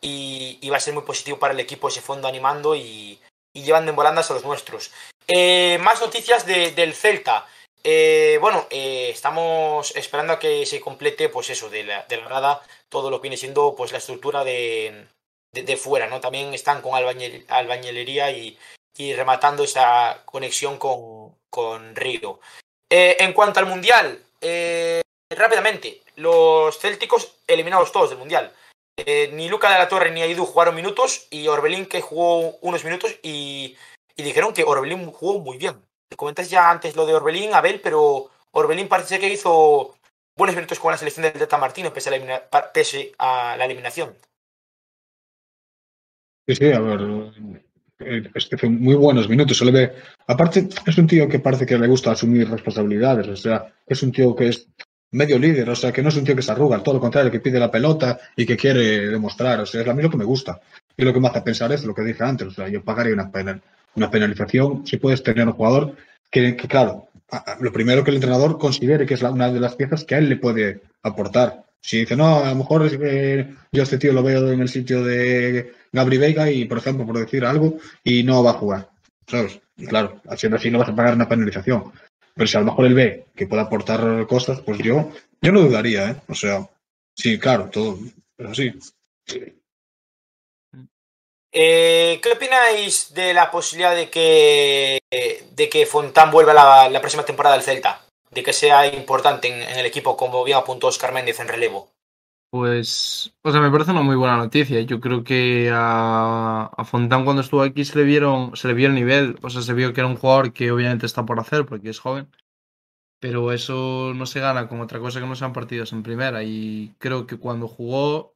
Y, y va a ser muy positivo para el equipo ese fondo animando y, y llevando en volandas a los nuestros. Eh, más noticias de- del Celta. Eh, bueno, eh, estamos esperando a que se complete, pues eso, de la, de la grada, todo lo que viene siendo pues la estructura de, de, fuera, ¿no? También están con albañil- albañilería y, y rematando esa conexión con, con Río. Eh, en cuanto al Mundial, eh, rápidamente, los célticos eliminados todos del Mundial. Eh, ni Luca de la Torre ni Aidu jugaron minutos y Orbelín que jugó unos minutos y, y dijeron que Orbelín jugó muy bien. Comentas ya antes lo de Orbelín, Abel, pero Orbelín parece que hizo buenos minutos con la selección del Tata Martino pese a pese a la eliminación. Sí, sí, a ver. eh, Es que muy buenos minutos. Se le ve. Aparte, es un tío que parece que le gusta asumir responsabilidades. O sea, es un tío que es medio líder. O sea, que no es un tío que se arruga. Todo lo contrario, que pide la pelota y que quiere demostrar. O sea, es a mí lo que me gusta. Y lo que me hace pensar es lo que dije antes. O sea, yo pagaría una, pena, una penalización si puedes tener un jugador que, que, claro, lo primero que el entrenador considere que es una de las piezas que a él le puede aportar. Si dice, no, a lo mejor que yo a este tío lo veo en el sitio de Gabri Veiga y, por ejemplo, por decir algo, y no va a jugar. ¿Sabes? Y claro, haciendo así no vas a pagar una penalización. Pero si a lo mejor él ve que puede aportar cosas, pues yo, yo no dudaría, ¿eh? O sea, sí, claro, todo, pero sí. Eh, ¿Qué opináis de la posibilidad de que, de que Fontán vuelva la, la próxima temporada al Celta? De que sea importante en, el equipo, como bien apuntó Oscar Méndez en relevo. Pues, o sea, me parece una muy buena noticia. Yo creo que a, a Fontán cuando estuvo aquí se le vieron, se le vio el nivel. O sea, se vio que era un jugador que obviamente está por hacer porque es joven. Pero eso no se gana con otra cosa que no sean partidos en primera. Y creo que cuando jugó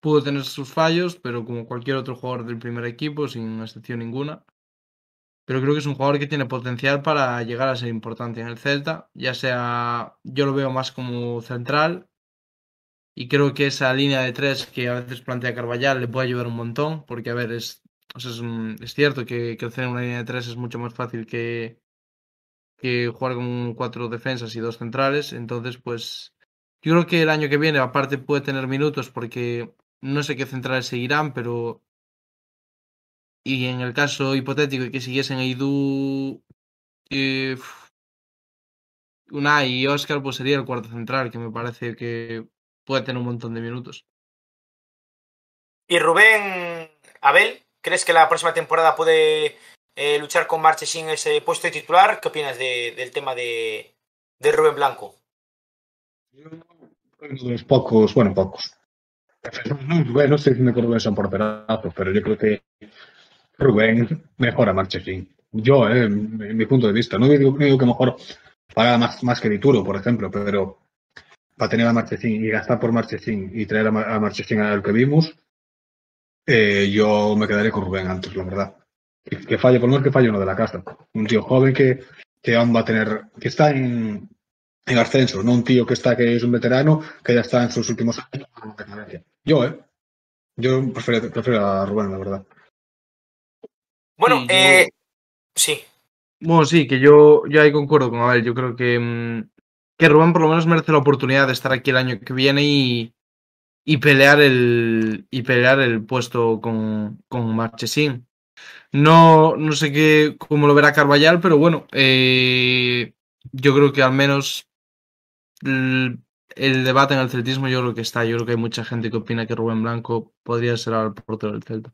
pudo tener sus fallos, pero como cualquier otro jugador del primer equipo, sin excepción ninguna. Pero creo que es un jugador que tiene potencial para llegar a ser importante en el Celta. Ya sea, yo lo veo más como central y creo que esa línea de tres que a veces plantea Carvallal le puede ayudar un montón, porque a ver, es, es, es cierto que crecer en una línea de tres es mucho más fácil que, que jugar con cuatro defensas y dos centrales. Entonces, pues yo creo que el año que viene, aparte, puede tener minutos porque no sé qué centrales seguirán, pero. Y en el caso hipotético de que siguiesen Aidú. eh, Unai y Oscar, pues sería el cuarto central, que me parece que puede tener un montón de minutos. Y Rubén, Abel, ¿crees que la próxima temporada puede eh, luchar con Marchesín ese puesto de titular? ¿Qué opinas de, del tema de, de Rubén Blanco? Uno de los pocos, bueno, pocos. Bueno, no estoy diciendo que Rubén son por pero yo creo que Rubén mejora Marchesín. Yo, eh, en mi punto de vista, no digo, digo que mejor para más, más que Dituro, por ejemplo, pero para tener a Marchesín y gastar por Marchesín y traer a, a Marchesín al que vimos, eh, yo me quedaré con Rubén antes, la verdad. Que, que falle, por lo menos que falle uno de la casa. Un tío joven que, que aún va a tener, que está en, en ascenso, no un tío que está, que es un veterano, que ya está en sus últimos años. Yo, ¿eh? Yo prefiero, prefiero a Rubén, la verdad. Bueno, Sí, yo- eh, sí. Bueno, sí, que yo, yo ahí concuerdo con Abel. Yo creo que, mm, que Rubén por lo menos merece la oportunidad de estar aquí el año que viene y, y pelear el y pelear el puesto con, con Marchesín. No, no sé qué, cómo lo verá Carvallal, pero bueno, eh, yo creo que al menos el, debate en el celtismo yo creo que está. Yo creo que hay mucha gente que opina que Rubén Blanco podría ser ahora el portero del Celta.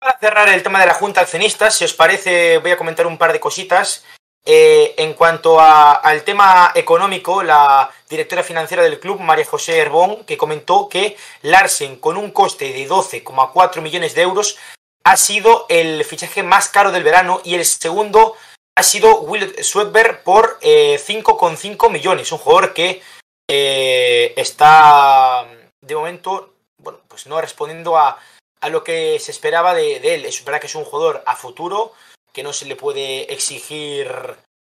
Para cerrar el tema de la Junta de Accionistas, si os parece, voy a comentar un par de cositas. Eh, en cuanto a- al tema económico, la directora financiera del club, María José Herbón, que comentó que Larsen, con un coste de 12,4 millones de euros, ha sido el fichaje más caro del verano y el segundo ha sido Will Swedberg por eh, 5,5 millones. Un jugador que eh, está, de momento, bueno, pues no respondiendo a, a lo que se esperaba de, él. Es verdad que es un jugador a futuro, que no se le puede exigir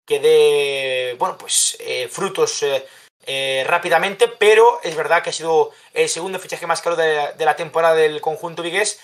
que dé, bueno, pues eh, frutos eh, eh, rápidamente, pero es verdad que ha sido el segundo fichaje más caro de, de la temporada del conjunto vigués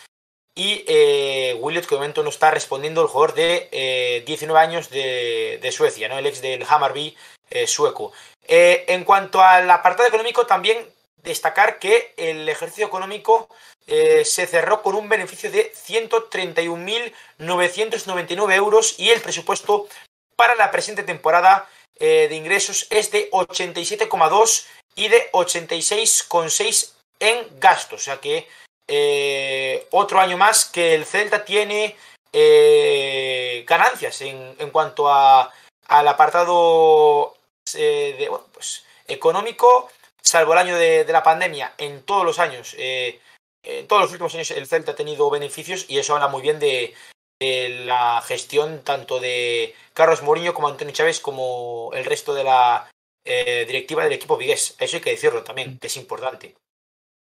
y eh, Williot que de momento no está respondiendo el jugador de eh, 19 años de, Suecia, ¿no? el ex del Hammarby eh, sueco. Eh, en cuanto al apartado económico, también destacar que el ejercicio económico eh, se cerró con un beneficio de 131.999 euros y el presupuesto para la presente temporada eh, de ingresos es de 87,2 y de 86,6 en gastos. O sea que eh, otro año más que el Celta tiene eh, ganancias en, en cuanto a, al apartado eh, de, bueno, pues, económico, salvo el año de, de la pandemia, en todos los años, en todos los últimos años el Celta ha tenido beneficios y eso habla muy bien de, de la gestión tanto de Carlos Mourinho como Antonio Chávez como el resto de la directiva del equipo vigués. Eso hay que decirlo también, que es importante.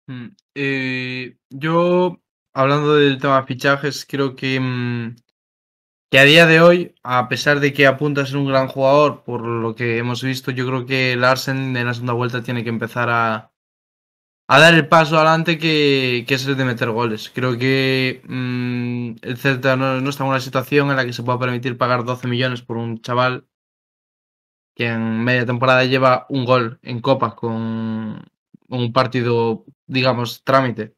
Mm, eh, yo, hablando del tema de fichajes, creo que, mm, que a día de hoy, a pesar de que apunta a ser un gran jugador, por lo que hemos visto, yo creo que Larsen en la segunda vuelta tiene que empezar a, a dar el paso adelante que, que es el de meter goles. Creo que mm, el Celta no, no está en una situación en la que se pueda permitir pagar 12 millones por un chaval que en media temporada lleva un gol en Copa con un partido, digamos, trámite.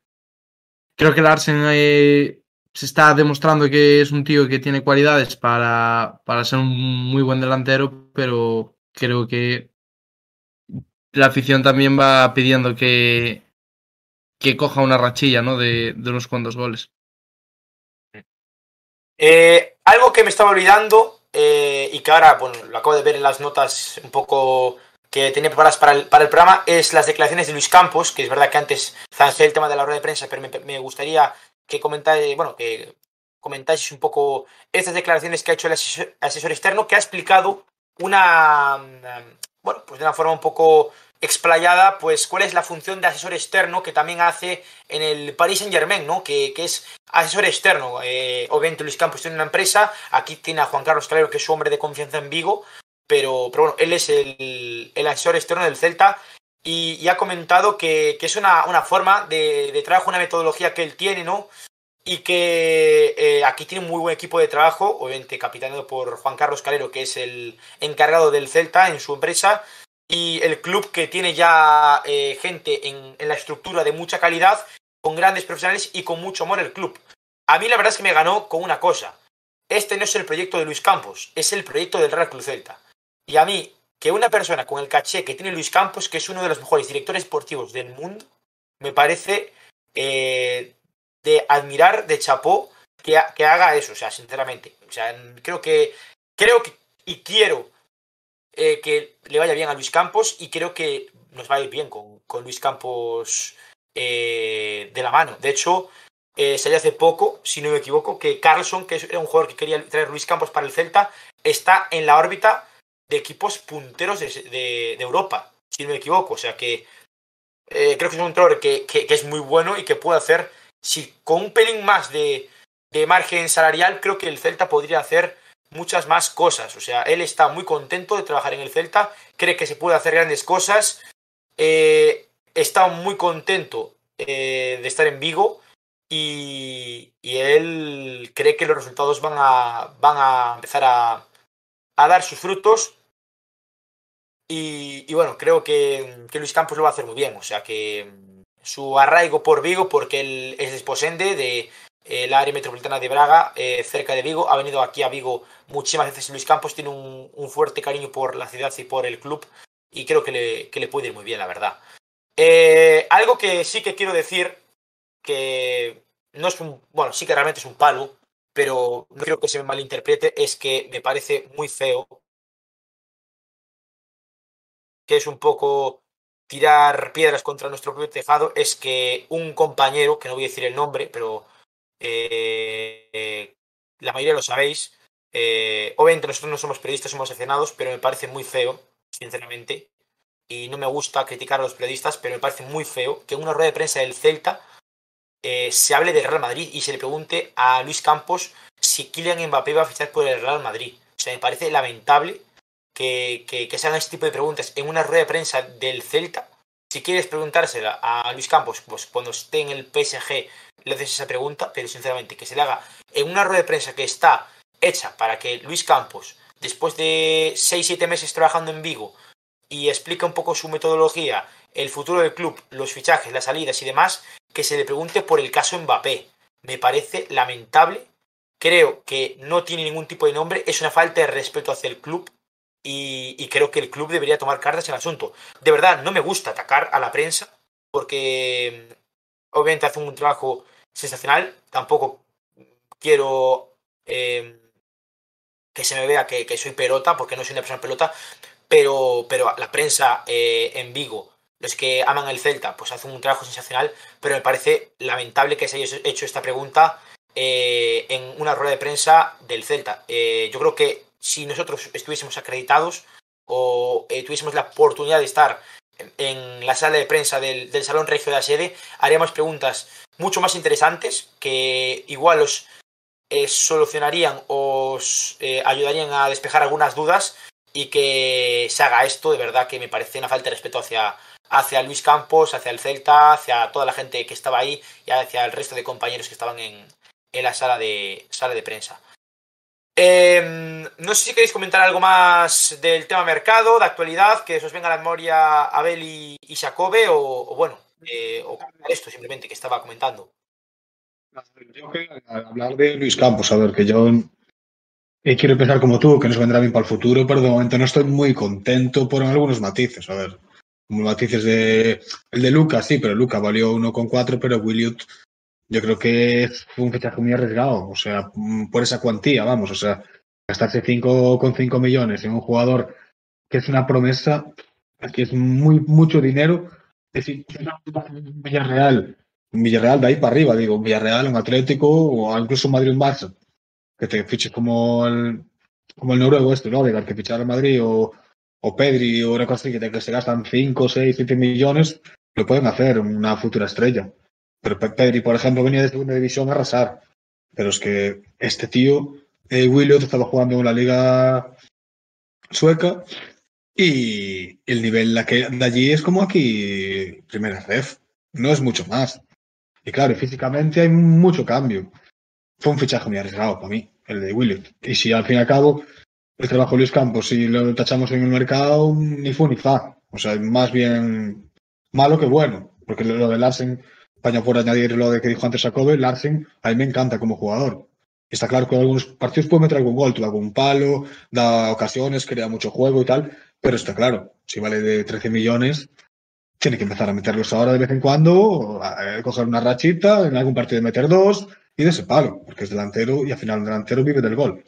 Creo que Larsen eh, se está demostrando que es un tío que tiene cualidades para, para ser un muy buen delantero, pero creo que la afición también va pidiendo que, que coja una rachilla ¿no? de, de unos cuantos goles. Eh, algo que me estaba olvidando eh, y que ahora bueno, lo acabo de ver en las notas un poco que tenía preparadas para el, para el programa es las declaraciones de Luis Campos, que es verdad que antes zanjé el tema de la rueda de prensa, pero me, gustaría que comentáis, bueno, que comentáis un poco estas declaraciones que ha hecho el asesor, externo, que ha explicado una, bueno, pues de una forma un poco explayada, pues cuál es la función de asesor externo que también hace en el Paris Saint Germain, ¿no? Que, que es asesor externo. Eh, obviamente Luis Campos tiene una empresa, aquí tiene a Juan Carlos Calero, que es su hombre de confianza en Vigo, pero, pero bueno, él es el, el asesor externo del Celta y, y ha comentado que, que es una, una forma de, de, trabajo, una metodología que él tiene, ¿no? Y que eh, aquí tiene un muy buen equipo de trabajo, obviamente capitaneado por Juan Carlos Calero, que es el encargado del Celta en su empresa, y el club que tiene ya eh, gente en, en, la estructura de mucha calidad, con grandes profesionales y con mucho amor el club. A mí la verdad es que me ganó con una cosa. Este no es el proyecto de Luis Campos, es el proyecto del Real Club Celta. Y a mí, que una persona con el caché que tiene Luis Campos, que es uno de los mejores directores deportivos del mundo, me parece eh, de admirar, de chapó, que, que, haga eso, o sea, sinceramente. O sea, creo que, creo que, y quiero eh, que le vaya bien a Luis Campos y creo que nos va a ir bien con, con Luis Campos eh, de la mano. De hecho, eh, salió hace poco, si no me equivoco, que Carlson, que era un jugador que quería traer Luis Campos para el Celta, está en la órbita de equipos punteros de, de, Europa, si no me equivoco. O sea que eh, creo que es un que, que, que, es muy bueno y que puede hacer, si con un pelín más de, de margen salarial, creo que el Celta podría hacer muchas más cosas. O sea, él está muy contento de trabajar en el Celta, cree que se puede hacer grandes cosas, eh, está muy contento eh, de estar en Vigo y, y, él cree que los resultados van a, van a empezar a, a dar sus frutos. Y, y bueno, creo que, que, Luis Campos lo va a hacer muy bien. O sea que su arraigo por Vigo, porque él es desposende de el área metropolitana de Braga, eh, cerca de Vigo. Ha venido aquí a Vigo muchísimas veces Luis Campos, tiene un, un, fuerte cariño por la ciudad y por el club y creo que le, que le puede ir muy bien, la verdad. Eh, algo que sí que quiero decir, que no es un, bueno, sí que realmente es un palo, pero no quiero que se me malinterprete, es que me parece muy feo, que es un poco tirar piedras contra nuestro propio tejado, es que un compañero, que no voy a decir el nombre, pero eh, la mayoría lo sabéis. Eh, obviamente nosotros no somos periodistas, somos aficionados, pero me parece muy feo, sinceramente. Y no me gusta criticar a los periodistas, pero me parece muy feo que una rueda de prensa del Celta eh, se hable del Real Madrid y se le pregunte a Luis Campos si Kylian Mbappé va a fichar por el Real Madrid. O sea, me parece lamentable que, que, que se hagan este tipo de preguntas en una rueda de prensa del Celta. Si quieres preguntársela a Luis Campos, pues cuando esté en el PSG le haces esa pregunta, pero sinceramente que se le haga en una rueda de prensa que está hecha para que Luis Campos, después de 6-7 meses trabajando en Vigo y explica un poco su metodología, el futuro del club, los fichajes, las salidas y demás, que se le pregunte por el caso Mbappé. Me parece lamentable. Creo que no tiene ningún tipo de nombre, es una falta de respeto hacia el club y, creo que el club debería tomar cartas en el asunto. De verdad, no me gusta atacar a la prensa porque obviamente hace un trabajo sensacional. Tampoco quiero eh, que se me vea que, que, soy pelota, porque no soy una persona pelota, pero, pero la prensa eh, en Vigo, los que aman el Celta, pues hacen un trabajo sensacional, pero me parece lamentable que se haya hecho esta pregunta eh, en una rueda de prensa del Celta. Eh, yo creo que si nosotros estuviésemos acreditados o eh, tuviésemos la oportunidad de estar en la sala de prensa del, del Salón Regio de la Sede, haríamos preguntas mucho más interesantes que igual os solucionarían os ayudarían a despejar algunas dudas y que se haga esto, de verdad que me parece una falta de respeto hacia, hacia Luis Campos, hacia el Celta, hacia toda la gente que estaba ahí y hacia el resto de compañeros que estaban en, en la sala de, sala de prensa. Eh, no sé si queréis comentar algo más del tema mercado, de actualidad, que os venga a la memoria Abel y, y Jacobe, o, bueno, eh, o esto simplemente que estaba comentando. Yo hablar de Luis Campos, a ver, que yo eh, quiero empezar como tú, que nos vendrá bien para el futuro, pero de momento no estoy muy contento por algunos matices, a ver, como matices de el de Lucas, sí, pero Lucas valió 1,4, pero Williot yo creo que fue un fichaje muy arriesgado, o sea, por esa cuantía, vamos, o sea, gastarse 5,5 millones en un jugador que es una promesa, que es muy mucho dinero, es decir, Villarreal, Villarreal de ahí para arriba, digo, Villarreal, un Atlético o incluso Madrid un Barça, que te fiches como el, como el noruego este, ¿no? De que fichar a Madrid o, o Pedri o una cosa así, que, que se gastan 5, 6, 7 millones, lo pueden hacer una futura estrella. Pero Pedri, por ejemplo, venía de segunda división a arrasar. Pero es que este tío, eh, estaba jugando en la liga sueca y el nivel de allí es como aquí, primera ref. No es mucho más. Y claro, físicamente hay mucho cambio. Fue un fichaje muy arriesgado para mí, el de Williot. Y si al fin y al cabo el trabajo Luis Campos, si lo tachamos en el mercado, ni fu ni fa. O sea, más bien malo que bueno. Porque lo de Larsen España por añadir lo de que dijo antes Jacobe, Larsen a mí me encanta como jugador. Está claro que en algunos partidos puede meter algún gol, tuvo algún palo, da ocasiones, crea mucho juego y tal, pero está claro, si vale de 13 millones, tiene que empezar a meterlos ahora de vez en cuando, a coger una rachita, en algún partido meter dos y de ese palo, porque es delantero y al final un delantero vive del gol.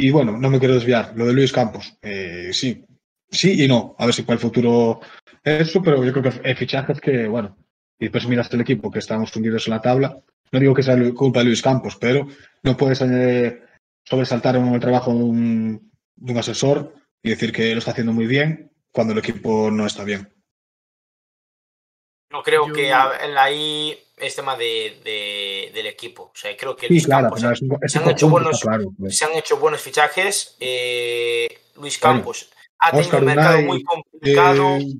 Y bueno, no me quiero desviar, lo de Luis Campos, eh, sí, sí y no, a ver si para el futuro eso, pero yo creo que hay fichajes que, bueno, y después miras el equipo que estamos hundidos en la tabla, no digo que sea culpa de Luis Campos, pero no puedes eh, sobresaltar en el trabajo de un, de un asesor y decir que lo está haciendo muy bien cuando el equipo no está bien. No creo Yo- que ahí es tema de, de- del equipo. O sea, creo que Sí, claro, Campos es es se han hecho buenos- claro. pues. se han hecho buenos fichajes. eh, Luis Claro. Campos ha tenido un mercado Unai, muy complicado. Eh,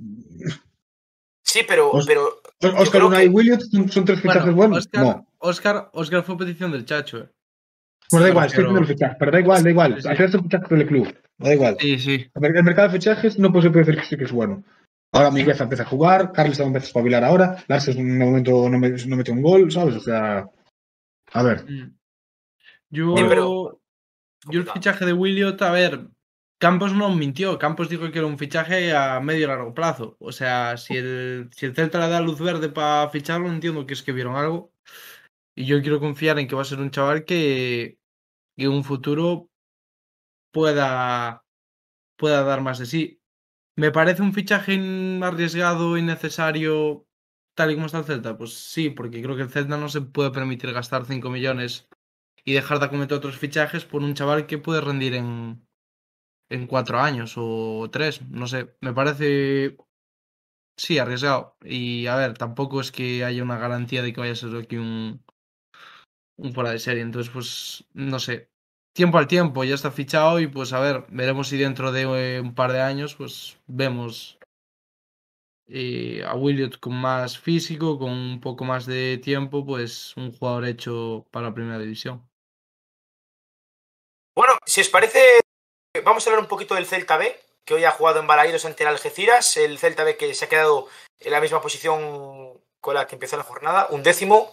sí, pero, Os- pero Oscar creo Unai y que- Williams son, son tres fichajes buenos. Oscar, No, Oscar, Oscar fue petición del Chacho, eh. pues da igual, estoy pero- el fichaje, pero da igual, da igual. Sí, sí. Al final son fichajes del club, da igual. Sí, sí. El mer- el mercado de fichajes no puede decir que sí que es bueno. Ahora Miguel empieza a jugar, también empieza a espabilar ahora, Lars en un momento no, me, no un gol, ¿sabes? O sea, a ver, Mm. Yo, Sí, pero- yo el fichaje de Williot, a ver, Campos no mintió. Campos dijo que era un fichaje a medio y largo plazo. O sea, si el, si el Celta le da luz verde para ficharlo, entiendo que es que vieron algo. Y yo quiero confiar en que va a ser un chaval que, que en un futuro pueda, pueda dar más de sí. ¿Me parece un fichaje arriesgado, innecesario, tal y como está el Celta? Pues sí, porque creo que el Celta no se puede permitir gastar 5 millones y dejar de acometer otros fichajes por un chaval que puede rendir en, en cuatro años o tres. No sé, me parece, sí, arriesgado. Y a ver, tampoco es que haya una garantía de que vaya a ser aquí un, un fuera de serie. Entonces, pues, no sé. Tiempo al tiempo, ya está fichado y pues a ver, veremos si dentro de eh, un par de años, pues vemos eh, a Williot con más físico, con un poco más de tiempo, pues un jugador hecho para la primera división. Bueno, si os parece, vamos a hablar un poquito del Celta B, que hoy ha jugado en Balaídos ante el Algeciras. El Celta B que se ha quedado en la misma posición con la que empezó la jornada, un décimo.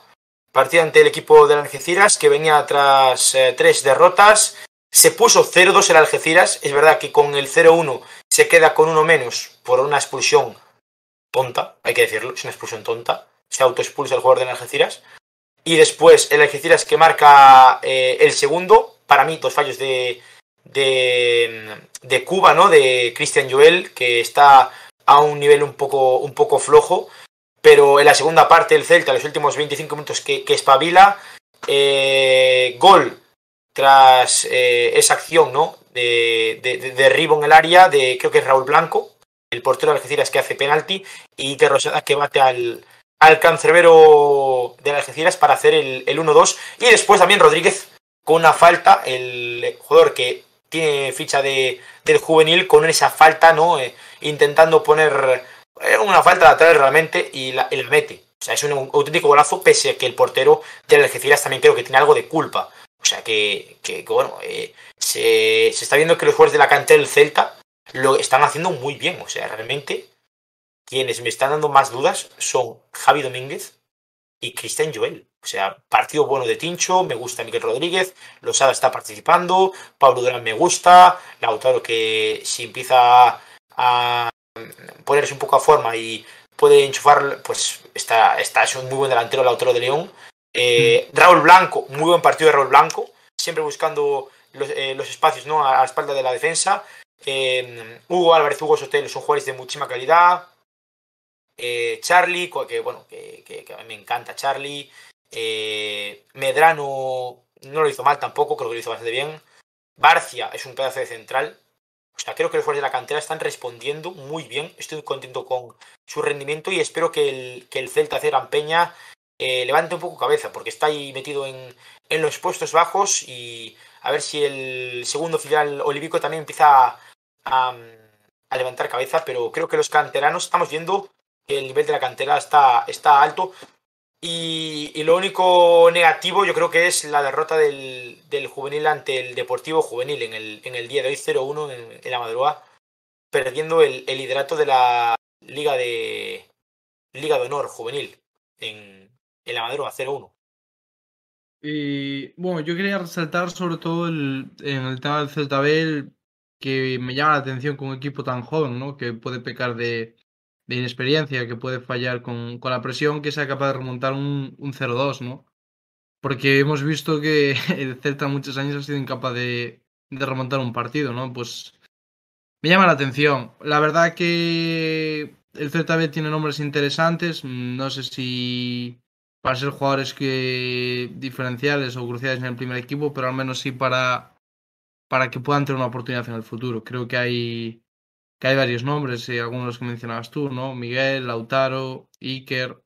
Partido ante el equipo del Algeciras, que venía tras eh, tres derrotas. Se puso 0-2 el Algeciras. Es verdad que con el 0-1 se queda con uno menos por una expulsión tonta, hay que decirlo, es una expulsión tonta. Se autoexpulsa el jugador del Algeciras. Y después el Algeciras que marca eh, el segundo, para mí, dos fallos de, de, de Cuba, ¿no? De Christian Joel, que está a un nivel un poco, un poco flojo. Pero en la segunda parte el Celta, los últimos 25 minutos que, que espabila, eh, gol tras eh, esa acción, ¿no? De, de, de derribo en el área de, creo que es Raúl Blanco, el portero de Algeciras que hace penalti, y de Rosada que bate al, al cancerbero de Algeciras para hacer el, el 1-2. Y después también Rodríguez con una falta, el jugador que tiene ficha de, del juvenil con esa falta, ¿no? Eh, intentando poner eh, una falta lateral realmente y la, mete. O sea, es un auténtico golazo, pese a que el portero de Algeciras también creo que tiene algo de culpa. O sea, que bueno, eh, se, se, está viendo que los jugadores de la cantera del Celta lo están haciendo muy bien. O sea, realmente quienes me están dando más dudas son Javi Domínguez y Cristian Joel. O sea, partido bueno de Tincho, me gusta Miguel Rodríguez, Losada está participando, Pablo Durán me gusta, Lautaro que si empieza a ponerse un poco a forma y puede enchufar, pues está, está es un muy buen delantero Lautaro de León. Eh, Raúl Blanco, muy buen partido de Raúl Blanco, siempre buscando los, eh, los espacios ¿no? a la espalda de la defensa. Eh, Hugo Álvarez, Hugo Sotelo son jugadores de muchísima calidad. Charlie, que bueno, que, que, que, a mí me encanta Charlie. Medrano no lo hizo mal tampoco, creo que lo hizo bastante bien. Barcia es un pedazo de central. O sea, creo que los jugadores de la cantera están respondiendo muy bien. Estoy contento con su rendimiento y espero que el, que el Celta Ceran Peña eh, levante un poco cabeza, porque está ahí metido en, en, los puestos bajos y a ver si el segundo filial olivico también empieza a, a, a levantar cabeza. Pero creo que los canteranos estamos viendo que el nivel de la cantera está, está alto. Y, lo único negativo yo creo que es la derrota del, del juvenil ante el Deportivo Juvenil en el, en el día de hoy 0-1 en, en, la madrugada, perdiendo el, el, liderato de la Liga de Liga de Honor Juvenil en, en la madrugada 0-1. Y bueno, yo quería resaltar sobre todo en el tema del Celta que me llama la atención con un equipo tan joven, ¿no? Que puede pecar de, de inexperiencia, que puede fallar con, con, la presión, que sea capaz de remontar un, un 0-2, ¿no? Porque hemos visto que el Celta muchos años ha sido incapaz de, de remontar un partido, ¿no? Pues me llama la atención. La verdad que el Celta B tiene nombres interesantes. No sé si para ser jugadores que diferenciales o cruciales en el primer equipo, pero al menos sí para, para que puedan tener una oportunidad en el futuro. Creo que hay, que hay varios nombres, y algunos de los que mencionabas tú, ¿no? Miguel, Lautaro, Iker,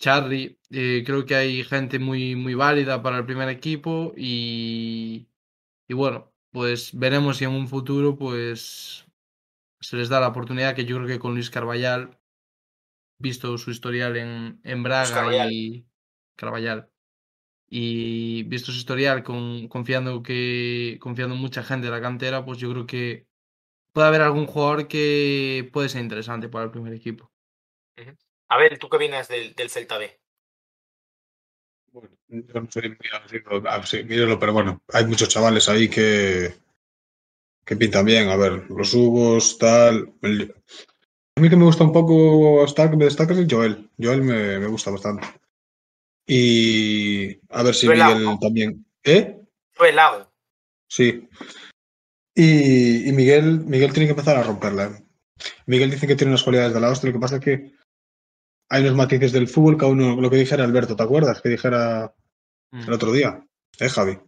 Charlie. Eh, creo que hay gente muy, muy válida para el primer equipo y, y bueno, pues veremos si en un futuro pues se les da la oportunidad que yo creo que con Luis Carballal, visto su historial en, en Braga y Carballal, y visto su historial con, confiando que confiando en mucha gente de la cantera, pues yo creo que puede haber algún jugador que puede ser interesante para el primer equipo. A ver, ¿tú qué vienes del, del Celta B? Bueno, yo no soy muy pero bueno, hay muchos chavales ahí que, que pintan bien. A ver, los Hugos, tal. El, a mí que me gusta un poco hasta que me destaca es el Joel. Joel me, me gusta bastante. Y a ver si Joel Miguel también. ¿Eh? Joel Lago. Sí. Y, y, Miguel, Miguel tiene que empezar a romperla. Miguel dice que tiene unas cualidades de la hostia, lo que pasa es que hay unos matices del fútbol, cada uno, lo que dijera Alberto, ¿te acuerdas? Que dijera el otro día, ¿eh, Javi?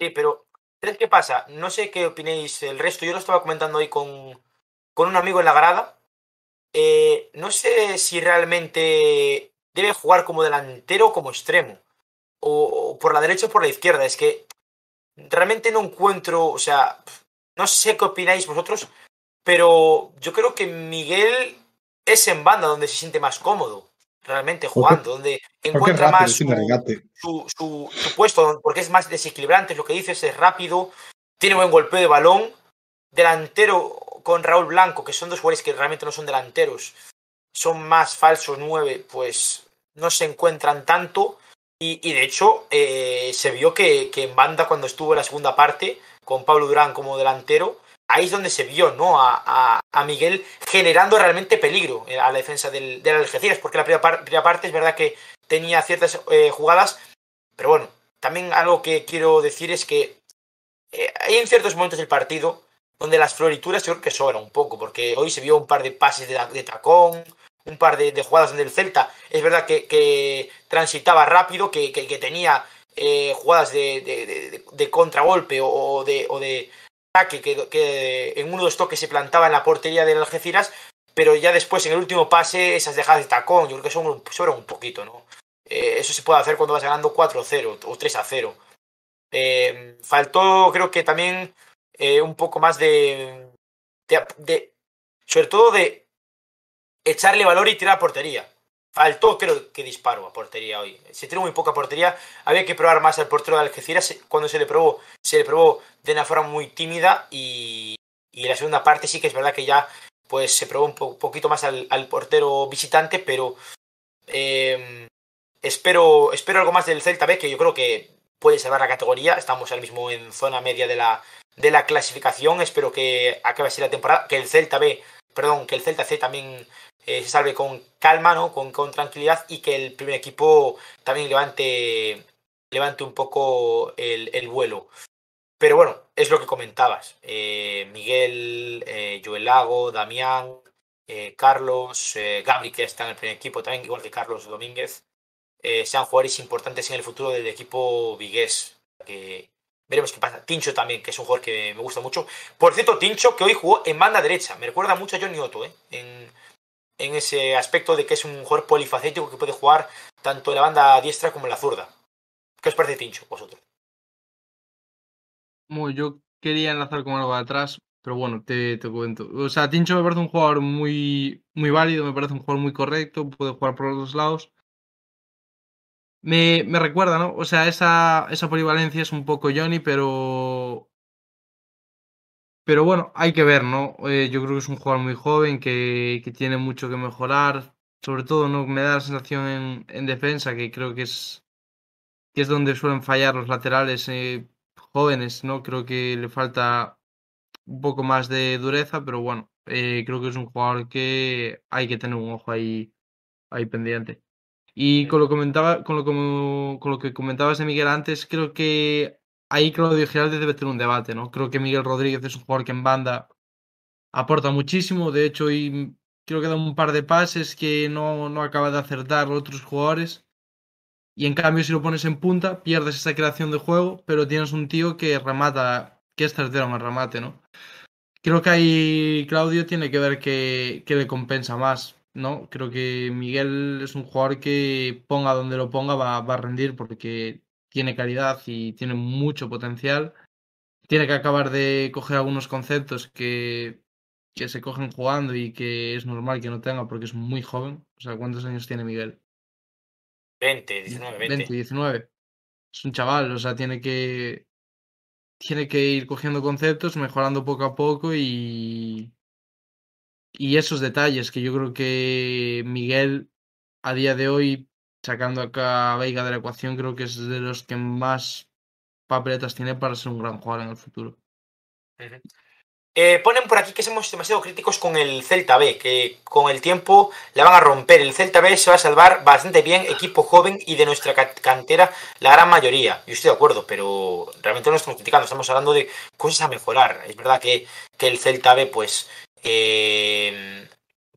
Sí, pero ¿sabes qué pasa? No sé qué opinéis el resto. Yo lo estaba comentando hoy con, con un amigo en la grada. Eh, no sé si realmente debe jugar como delantero o como extremo. O, o, por la derecha o por la izquierda. Es que realmente no encuentro, o sea, no sé qué opináis vosotros, pero yo creo que Miguel es en banda donde se siente más cómodo, realmente jugando, donde encuentra rápido, más su, su, su, su, puesto, porque es más desequilibrante, es lo que dices, es rápido, tiene buen golpeo de balón, delantero con Raúl Blanco, que son dos jugadores que realmente no son delanteros, son más falsos nueve, pues no se encuentran tanto. Y, y de hecho, eh, se vio que, que, en banda, cuando estuvo en la segunda parte, con Pablo Durán como delantero, ahí es donde se vio ¿no? a, Miguel generando realmente peligro a la defensa del, del Algeciras, porque la primera, par, primera, parte es verdad que tenía ciertas eh, jugadas, pero bueno, también algo que quiero decir es que eh, hay en ciertos momentos del partido donde las florituras yo creo que sobran un poco, porque hoy se vio un par de pases de, de tacón, un par de, de, jugadas donde el Celta es verdad que, que transitaba rápido, que, que tenía eh, jugadas de, de, de, contragolpe o, de, o de ataque que, en uno de los toques se plantaba en la portería del Algeciras, pero ya después en el último pase esas dejadas de tacón yo creo que son, sobran un poquito, ¿no? Eh, eso se puede hacer cuando vas ganando 4-0 o 3-0. Eh, faltó creo que también eh, un poco más de, de, de, sobre todo de echarle valor y tirar a portería. Faltó, creo que disparo a portería hoy. Se tiró muy poca portería. Había que probar más al portero de Algeciras. Cuando se le probó, se le probó de una forma muy tímida. Y, y la segunda parte sí que es verdad que ya pues se probó un po poquito más al, portero visitante. Pero eh, espero, espero algo más del Celta B, que yo creo que puede salvar la categoría. Estamos ahora mismo en zona media de la, de la clasificación. Espero que acabe así la temporada. Que el Celta B, perdón, que el Celta C también eh, salve con calma, ¿no? Con, con, tranquilidad y que el primer equipo también levante, levante un poco el, el vuelo. Pero bueno, es lo que comentabas. Eh, Miguel, eh, Joel Lago, Damián, eh, Carlos, Gabri, que está en el primer equipo también, igual que Carlos Domínguez, sean jugadores importantes en el futuro del equipo vigués. Que veremos qué pasa. Tincho también, que es un jugador que me gusta mucho. Por cierto, Tincho, que hoy jugó en banda derecha. Me recuerda mucho a Johnny Otto, ¿eh? En, en ese aspecto de que es un jugador polifacético que puede jugar tanto en la banda diestra como en la zurda. ¿Qué os parece Tincho, vosotros? Bueno, yo quería enlazar con algo de atrás, pero bueno, te, te cuento. O sea, Tincho me parece un jugador muy, muy válido, me parece un jugador muy correcto, puede jugar por los dos lados. Me, me recuerda, ¿no? O sea, esa, esa polivalencia es un poco Johnny, pero pero bueno, hay que ver, ¿no? Eh, yo creo que es un jugador muy joven que, que, tiene mucho que mejorar. Sobre todo, ¿no? Me da la sensación en, en, defensa que creo que es que es donde suelen fallar los laterales eh, jóvenes, ¿no? Creo que le falta un poco más de dureza, pero bueno, eh, creo que es un jugador que hay que tener un ojo ahí, ahí pendiente. Y con lo, comentaba, con, lo, con lo que comentabas de Miguel antes, creo que ahí Claudio Giralde debe tener un debate, ¿no? Creo que Miguel Rodríguez es un jugador que en banda aporta muchísimo, de hecho, y creo que da un par de pases que no, no acaba de acertar otros jugadores. Y en cambio, si lo pones en punta, pierdes esa creación de juego, pero tienes un tío que remata, que es tercero en el remate, ¿no? Creo que ahí Claudio tiene que ver que, que le compensa más, ¿no? Creo que Miguel es un jugador que ponga donde lo ponga va, va a rendir porque tiene calidad y tiene mucho potencial. Tiene que acabar de coger algunos conceptos que, que se cogen jugando y que es normal que no tenga porque es muy joven. O sea, ¿cuántos años tiene Miguel? 20, 19, 20. 20, 19. Es un chaval, o sea, tiene que tiene que ir cogiendo conceptos, mejorando poco a poco y y esos detalles que yo creo que Miguel a día de hoy sacando acá a Veiga de la ecuación creo que es de los que más papeletas tiene para ser un gran jugador en el futuro. Eh, ponen por aquí que somos demasiado críticos con el Celta B, que con el tiempo la van a romper. El Celta B se va a salvar bastante bien, equipo joven y de nuestra cantera la gran mayoría. Yo estoy de acuerdo, pero realmente no estamos criticando, estamos hablando de cosas a mejorar. Es verdad que, que el Celta B, pues, eh,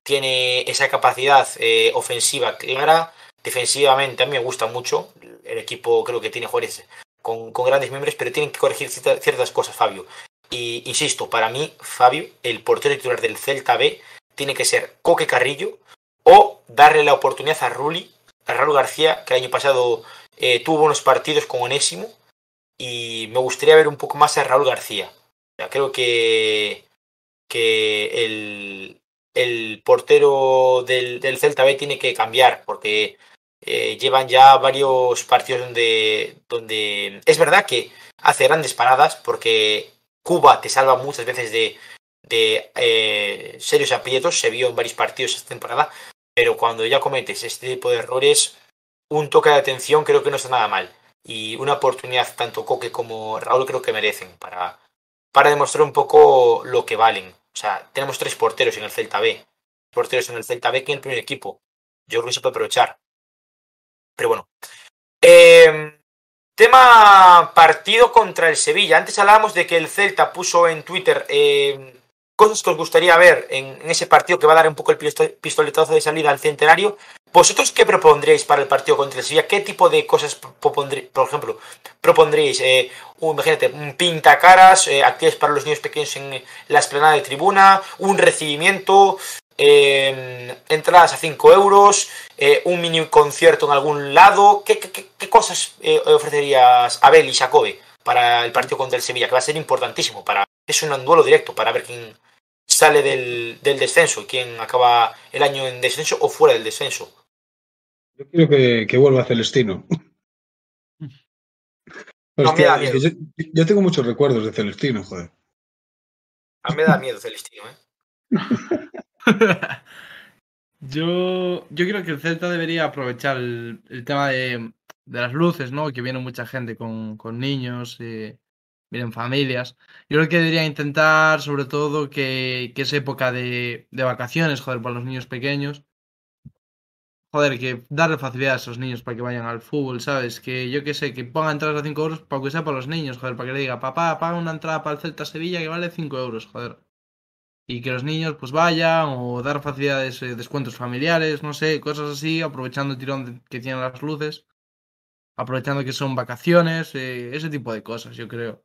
tiene esa capacidad eh, ofensiva clara. Defensivamente a mí me gusta mucho. El equipo creo que tiene jugadores con, con grandes miembros, pero tienen que corregir ciertas cosas, Fabio. Y insisto, para mí, Fabio, el portero titular del Celta B, tiene que ser Coque Carrillo o darle la oportunidad a Ruli, a Raúl García, que el año pasado eh, tuvo buenos partidos con Onésimo. Y me gustaría ver un poco más a Raúl García. Creo que, que el, el portero del, del, Celta B tiene que cambiar, porque eh, llevan ya varios partidos donde, donde es verdad que hace grandes paradas, porque Cuba te salva muchas veces de, de eh, serios aprietos, se vio en varios partidos esta temporada, pero cuando ya cometes este tipo de errores, un toque de atención creo que no está nada mal. Y una oportunidad tanto Coque como Raúl creo que merecen para, para demostrar un poco lo que valen. O sea, tenemos tres porteros en el Celta B. Porteros en el Celta B que en el primer equipo. Yo creo se puede aprovechar. Pero bueno. Eh, Tema partido contra el Sevilla. Antes hablábamos de que el Celta puso en Twitter eh, cosas que os gustaría ver en, en, ese partido que va a dar un poco el pistoletazo de salida al centenario. ¿Vosotros qué propondríais para el partido contra el Sevilla? ¿Qué tipo de cosas propondríais? Por ejemplo, propondríais, eh, un, imagínate, un pintacaras, eh, actividades para los niños pequeños en la esplanada de tribuna, un recibimiento, eh, entradas a 5 euros, eh, un mini concierto en algún lado. ¿Qué, qué, qué cosas eh, ofrecerías a Abel y Jacobe para el partido contra el Sevilla? Que va a ser importantísimo. Para, es un duelo directo para ver quién sale del, del descenso y quién acaba el año en descenso o fuera del descenso. Yo quiero que, que vuelva Celestino. No, que, es que yo, yo, tengo muchos recuerdos de Celestino, joder. A mí me da miedo Celestino, ¿eh? yo, yo creo que el Celta debería aprovechar el, tema de, las luces, ¿no? Que viene mucha gente con, niños, eh, vienen familias. Yo creo que debería intentar, sobre todo, que, es época de, vacaciones, joder, para los niños pequeños. Joder, que darle facilidad a esos niños para que vayan al fútbol, ¿sabes? Que yo que sé, que pongan entradas a 5 euros para que sea para los niños, joder, para que le diga, papá, paga una entrada para el Celta Sevilla que vale 5 euros, joder y que los niños pues vayan o dar facilidades, eh, descuentos familiares, no sé, cosas así, aprovechando el tirón que tienen las luces, aprovechando que son vacaciones, eh, ese tipo de cosas, yo creo.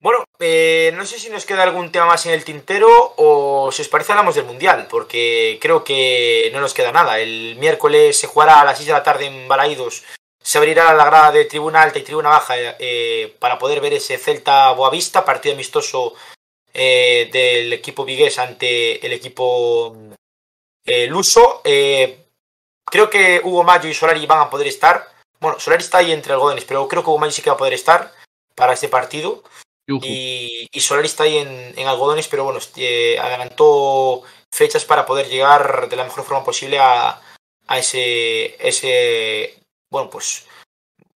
Bueno, eh, no sé si nos queda algún tema más en el tintero o si os parece hablamos del Mundial, porque creo que no nos queda nada. El miércoles se jugará a las 6 de la tarde en Balaídos se abrirá la grada de tribuna alta y tribuna baja eh, para poder ver ese Celta Boavista, partido amistoso eh, del equipo vigués ante el equipo eh, luso. creo que Hugo Mayo y Solari van a poder estar. Bueno, Solari está ahí entre algodones, pero creo que Hugo Mayo sí que va a poder estar para este partido. Y, y, Solari está ahí en, en algodones, pero bueno, adelantó fechas para poder llegar de la mejor forma posible a, a ese, ese bueno, pues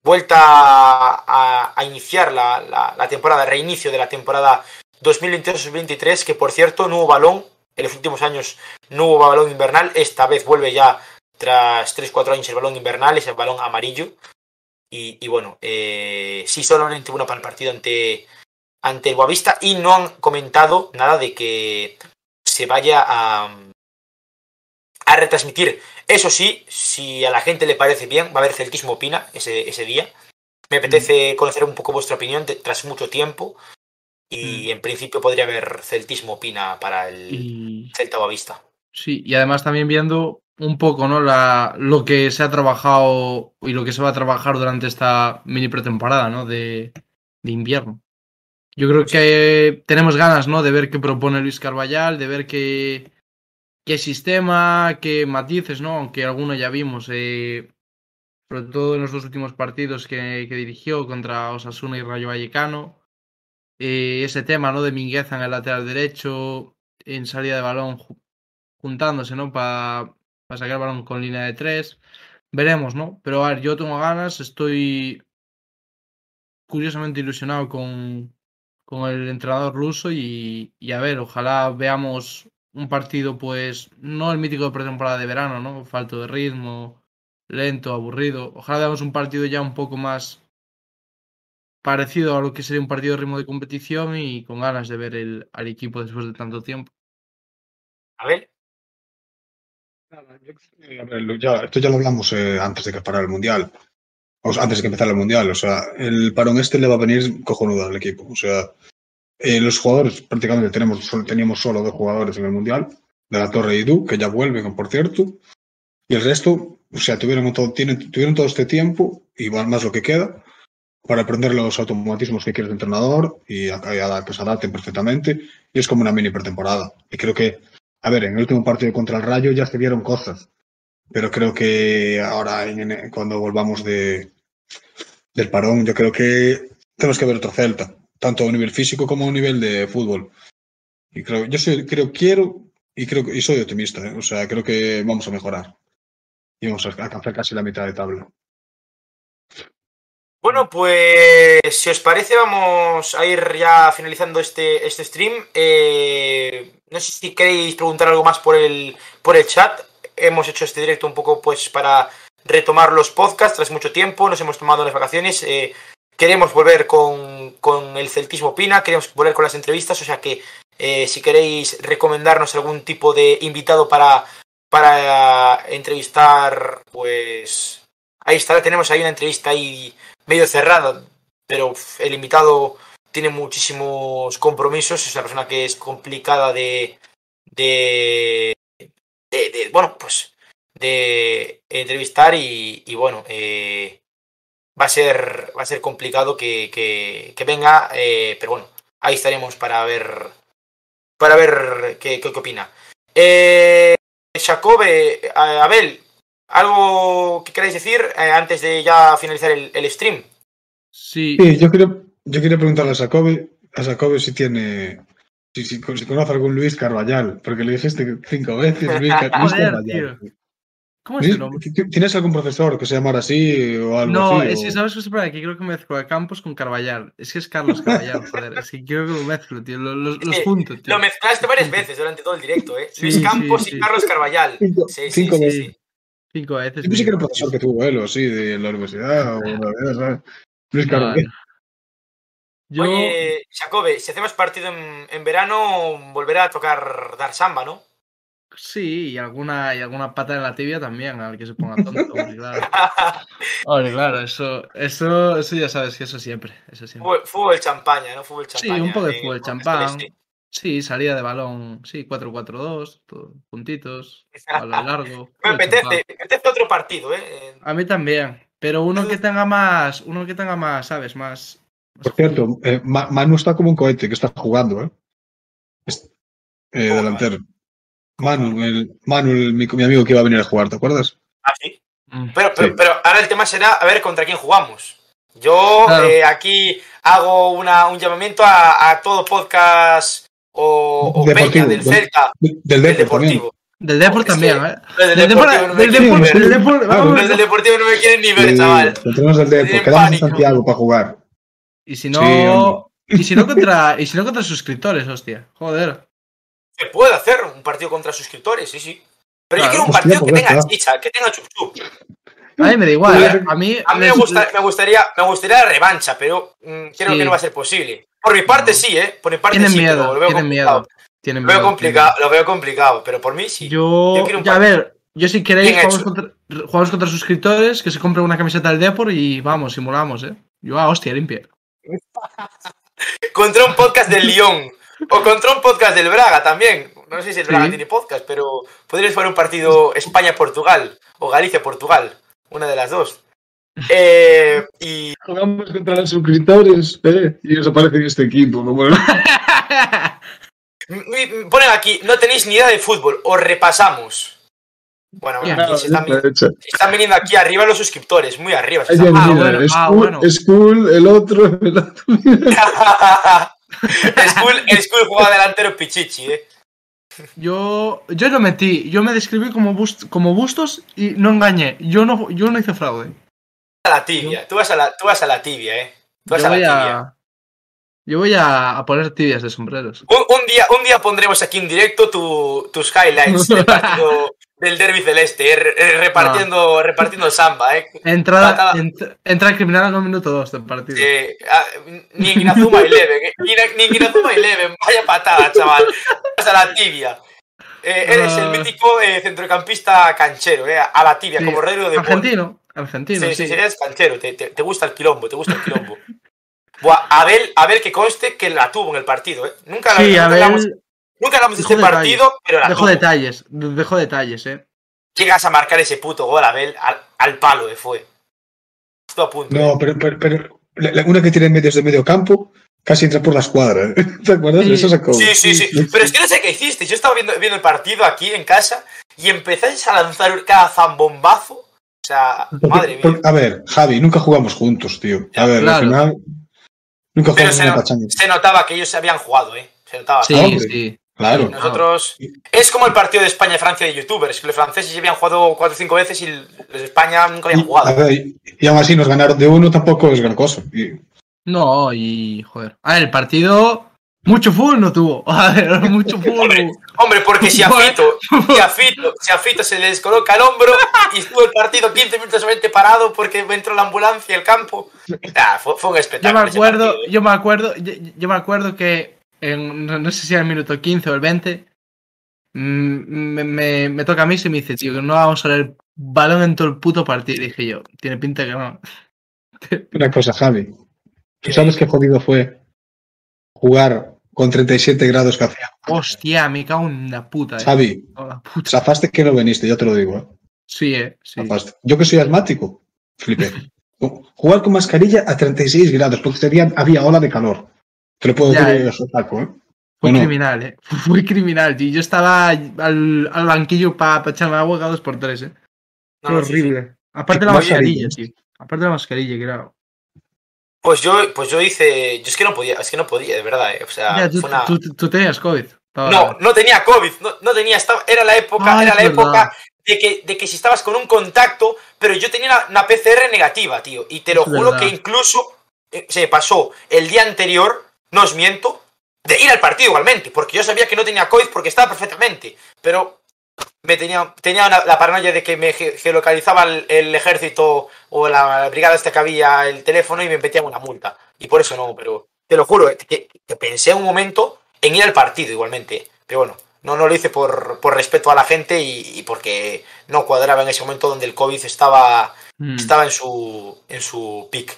vuelta a, iniciar la, temporada, reinicio de la temporada 2022-2023, que por cierto no hubo balón, en los últimos años no hubo balón invernal, esta vez vuelve ya tras 3-4 años el balón invernal, es el balón amarillo. Y, y bueno, eh, sí, solamente uno para el partido ante, ante el Guavista y no han comentado nada de que se vaya a, a retransmitir. Eso sí, si a la gente le parece bien, va a haber Celtismo Opina ese, ese día. Me apetece mm. conocer un poco vuestra opinión de, tras mucho tiempo. Y mm. en principio podría haber Celtismo Opina para el y... Celta Boavista. Sí, y además también viendo un poco ¿no? La, lo que se ha trabajado y lo que se va a trabajar durante esta mini pretemporada ¿no? de, de invierno. Yo creo que tenemos ganas ¿no? de ver qué propone Luis Carballal, de ver qué, qué sistema, qué matices, ¿no? Aunque alguno ya vimos, eh, sobre todo en los dos últimos partidos que, dirigió contra Osasuna y Rayo Vallecano. Eh, ese tema, ¿no? De Mingueza en el lateral derecho, en salida de balón, juntándose, ¿no? Para pa sacar el balón con línea de tres. Veremos, ¿no? Pero a ver, yo tengo ganas, estoy curiosamente ilusionado con, con el entrenador ruso y, y a ver, ojalá veamos un partido, pues, no el mítico de pretemporada de verano, ¿no? Falto de ritmo, lento, aburrido. Ojalá veamos un partido ya un poco más parecido a lo que sería un partido de ritmo de competición y con ganas de ver el, al equipo después de tanto tiempo. A ver. Ya, esto ya lo hablamos eh, antes de que parara el Mundial. O sea, antes de que empezara el Mundial. O sea, el parón este le va a venir cojonudo al equipo. O sea, eh, los jugadores, prácticamente tenemos, teníamos solo dos jugadores en el Mundial, de la Torre y Du, que ya vuelven, por cierto. Y el resto, o sea, tuvieron todo, tienen, tuvieron todo este tiempo, y más lo que queda, para aprender los automatismos que quiere el entrenador y que se adapten perfectamente. Y es como una mini pretemporada. Y creo que, a ver, en el último partido contra el Rayo ya se vieron cosas. Pero creo que ahora, cuando volvamos de, del parón, yo creo que tenemos que ver otro Celta tanto a nivel físico como a nivel de fútbol. Y creo, yo soy, creo, quiero y creo y soy optimista, ¿eh? o sea, creo que vamos a mejorar y vamos a alcanzar casi la mitad de tabla. Bueno, pues si os parece, vamos a ir ya finalizando este, este stream. Eh, no sé si queréis preguntar algo más por el, por el chat. Hemos hecho este directo un poco pues para retomar los podcasts tras mucho tiempo. Nos hemos tomado las vacaciones. Eh, queremos volver con, con, el Celtismo Pina, queremos volver con las entrevistas, o sea que eh, si queréis recomendarnos algún tipo de invitado para, para entrevistar, pues ahí está, tenemos ahí una entrevista ahí medio cerrada, pero el invitado tiene muchísimos compromisos, es una persona que es complicada de, de, de, bueno, pues de entrevistar y, y bueno, eh, va a ser, va a ser complicado que, que, que venga, eh, pero bueno, ahí estaremos para ver, para ver qué, qué, qué opina. Eh, Jacobe, Abel, ¿algo que queráis decir eh, antes de ya finalizar el, el stream? Sí. sí. yo, quiero, yo quería preguntarle a Jacobe, a Jacobe si tiene si, si, si conoce algún Luis Carvallal, porque le dijiste cinco veces Luis, Car Luis Carvallal. ¿Cómo es el nombre? ¿Tienes algún profesor que se llamara así o algo no, así? es que sabes qué es que creo que mezclo a Campos con Carballal. Es que es Carlos Carballal, joder. Es que creo que lo mezclo, tío. Los, los, los junto, tío. Lo mezclaste varias veces durante todo el directo, ¿eh? Sí, Luis Campos sí, y Carlos Carballal. Cinco, sí, cinco sí, veces. sí. Cinco veces. Yo pensé que era un profesor que tuvo él o así, de la universidad o de ¿sabes? Luis Carballal. No, Yo... Oye, Jacobe, si hacemos partido en, en verano, volverá a tocar dar samba, ¿no? Sí, y alguna, y alguna pata en la tibia también, al que se ponga tonto. Hombre, claro. Hombre, claro, eso, eso, eso ya sabes que eso siempre. Eso siempre. Fútbol, fútbol champaña, ¿no? Fútbol Sí, champaña. un poco de fútbol con champán. Sí, salida de balón, sí, 4-4-2, todo, puntitos, balón largo. Me apetece, me apetece otro partido, ¿eh? A mí también, pero uno que tenga más, uno que tenga más, ¿sabes? Más. más Por cierto, eh, Ma- Manu está como un cohete que está jugando, ¿eh? Eh, ¿Cómo, delantero. Manu, el, Manu el, mi, mi amigo que iba a venir a jugar, ¿te acuerdas? Ah, sí. Mm. Pero, pero, Sí. pero ahora el tema será a ver contra quién jugamos. Yo Claro. eh, aquí hago una, un llamamiento a, a todo podcast o, o Deportivo, del del- Celta, Del del Depor también. Deportivo. Del Depor también, ¿eh? Del Del Depor, Deportivo no me del quieren ni ver. del del Sí, chaval. Los del Depor, quedamos en. Santiago para jugar. Y si Sí, no. y si no contra. Y si no contra suscriptores, hostia. Joder. Se puede hacer un partido contra suscriptores, sí, sí. Pero yo quiero un Hostia, partido que pues tenga está. chicha, que tenga chup chup. A mí me da igual. A mí. A mí me, les- gusta, me, gustaría, me gustaría la revancha, pero mm, creo Sí. que no va a ser posible. Por mi parte No. sí, ¿eh? Por mi parte Tienen sí, miedo, lo veo tienen complicado. miedo. Tienen Lo veo miedo. complicado, lo veo complicado, pero por mí sí. Yo, Yo quiero un ya, a ver, yo si queréis jugamos contra, jugamos contra suscriptores, que se compre una camiseta del Depor y vamos, simulamos, ¿eh? Yo, ah, hostia, limpia. Contra un podcast del Lyon. O contra un podcast del Braga también. No sé si el Braga Sí. tiene podcast, pero podríais jugar un partido España-Portugal o Galicia-Portugal. Una de las dos. Eh, y Jugamos contra los suscriptores, eh, y os aparece este equipo. ¿no? Bueno, ponen aquí, no tenéis ni idea de fútbol, os repasamos. Bueno, Ya. aquí se están, hecho. están viniendo aquí arriba los suscriptores, muy arriba. se están- Ah, bueno, ah, bueno. School, el otro, el otro. Skull, Skull juega delantero Pichichi, eh. Yo, yo lo metí, yo me describí como, bust- como bustos y no engañé. Yo no, yo no hice fraude. A la tibia, tú vas a la, tú vas a la tibia, eh. Tú vas Yo a la voy tibia. a, yo voy a, a poner tibias de sombreros. Un, un día, un día pondremos aquí en directo tu- tus highlights del partido del derby celeste, eh, eh, repartiendo, repartiendo samba, eh. Entrada, ent- entra el criminal en el minuto 2 del partido. Eh, ah, ni Inazuma Eleven, eh. Ni, Inazuma Eleven, vaya patada, chaval. Vas a la tibia. Eh, eres el Ah. mítico eh, centrocampista canchero, eh, a la tibia, Sí, como Rodrigo de. Argentino, argentino, Sí, sí. sí, eres canchero, te, te- te gusta el quilombo, te gusta el quilombo. Buah, Abel, Abel que conste que la tuvo en el partido, ¿eh? Nunca, la, Sí, nunca hablamos, hablamos de este detalles. partido, pero la tuvo. detalles, dejó detalles, eh. Llegas a marcar ese puto gol, Abel, al, al palo, eh, fue. Estuvo a punto. No, pero, pero, pero la- una que tiene medios de medio campo casi entra por la escuadra. ¿eh? ¿Te acuerdas? Sí. Eso sacó. Sí, sí, sí. Pero es que no sé qué hiciste. Yo estaba viendo, viendo el partido aquí en casa y empezáis a lanzar cada zambombazo. O sea, Porque- madre mía. porque- a ver, Javi, nunca jugamos juntos, tío. A ver, Claro. al final. Nunca Pero jugamos se, no- pachanga. se notaba que ellos se habían jugado, ¿eh? Se notaba. Sí, sí. Claro. Nosotros. Es como el partido de España y Francia de youtubers, que los franceses ya habían jugado cuatro o cinco veces y los de España nunca habían Y, jugado. ver, y- y aún así nos ganaron de uno, tampoco es gran cosa. Y- No, y joder. A ver, el partido. Mucho fútbol no tuvo. A ver, mucho fútbol. Hombre. Hombre, porque si a Fito, si a Fito, si a Fito se le descoloca el hombro y estuvo el partido 15 minutos solamente parado porque entró la ambulancia al campo. Ah, fue, fue un Yo espectáculo. me acuerdo, partido, ¿eh? yo me acuerdo, yo, yo me acuerdo que en, no sé si era el minuto 15 o el 20, mm, me, me, me toca a mí y me dice, tío, que no vamos a ver balón en todo el puto partido. Y dije yo, tiene pinta que no. Una cosa, Javi. ¿Tú sabes qué jodido fue jugar con 37 grados que hacía? Hostia, me cago en la puta, eh. Javi, la puta. zafaste que no viniste, yo te lo digo. ¿eh? Sí, eh. Sí. Zafaste. Yo que soy asmático, flipé. Jugar con mascarilla a 36 grados, porque había ola de calor. Te lo puedo Ya, decir eh. de saco, ¿eh? Fue criminal, eh. Fue criminal, tío. Yo estaba al, al banquillo para echarme agua cada dos por tres, eh. No, Fue no, sí, sí. horrible. Aparte de la mascarilla, tío. Aparte de la mascarilla, claro. Pues yo, pues yo hice. Yo es que no podía, es que no podía, de verdad, eh. O sea, Ya, tú, fue una. tú- tú tenías COVID. No, no tenía COVID, no, no tenía, estaba, era la época, Ah, era la verdad. época de que, de que si estabas con un contacto, pero yo tenía una, una PCR negativa, tío, y te lo Es juro verdad. que incluso eh, se pasó el día anterior, no os miento, de ir al partido igualmente, porque yo sabía que no tenía COVID porque estaba perfectamente, pero me tenía, tenía una- la paranoia de que me ge- geolocalizaba el, el ejército o la brigada esta que había el teléfono y me metían una multa, y por eso no, pero te lo juro, eh, que, que pensé un momento en ir al partido igualmente. Pero bueno, no, no lo hice por, por respeto a la gente y, y porque no cuadraba en ese momento donde el COVID estaba, Mm. estaba en su en su pic.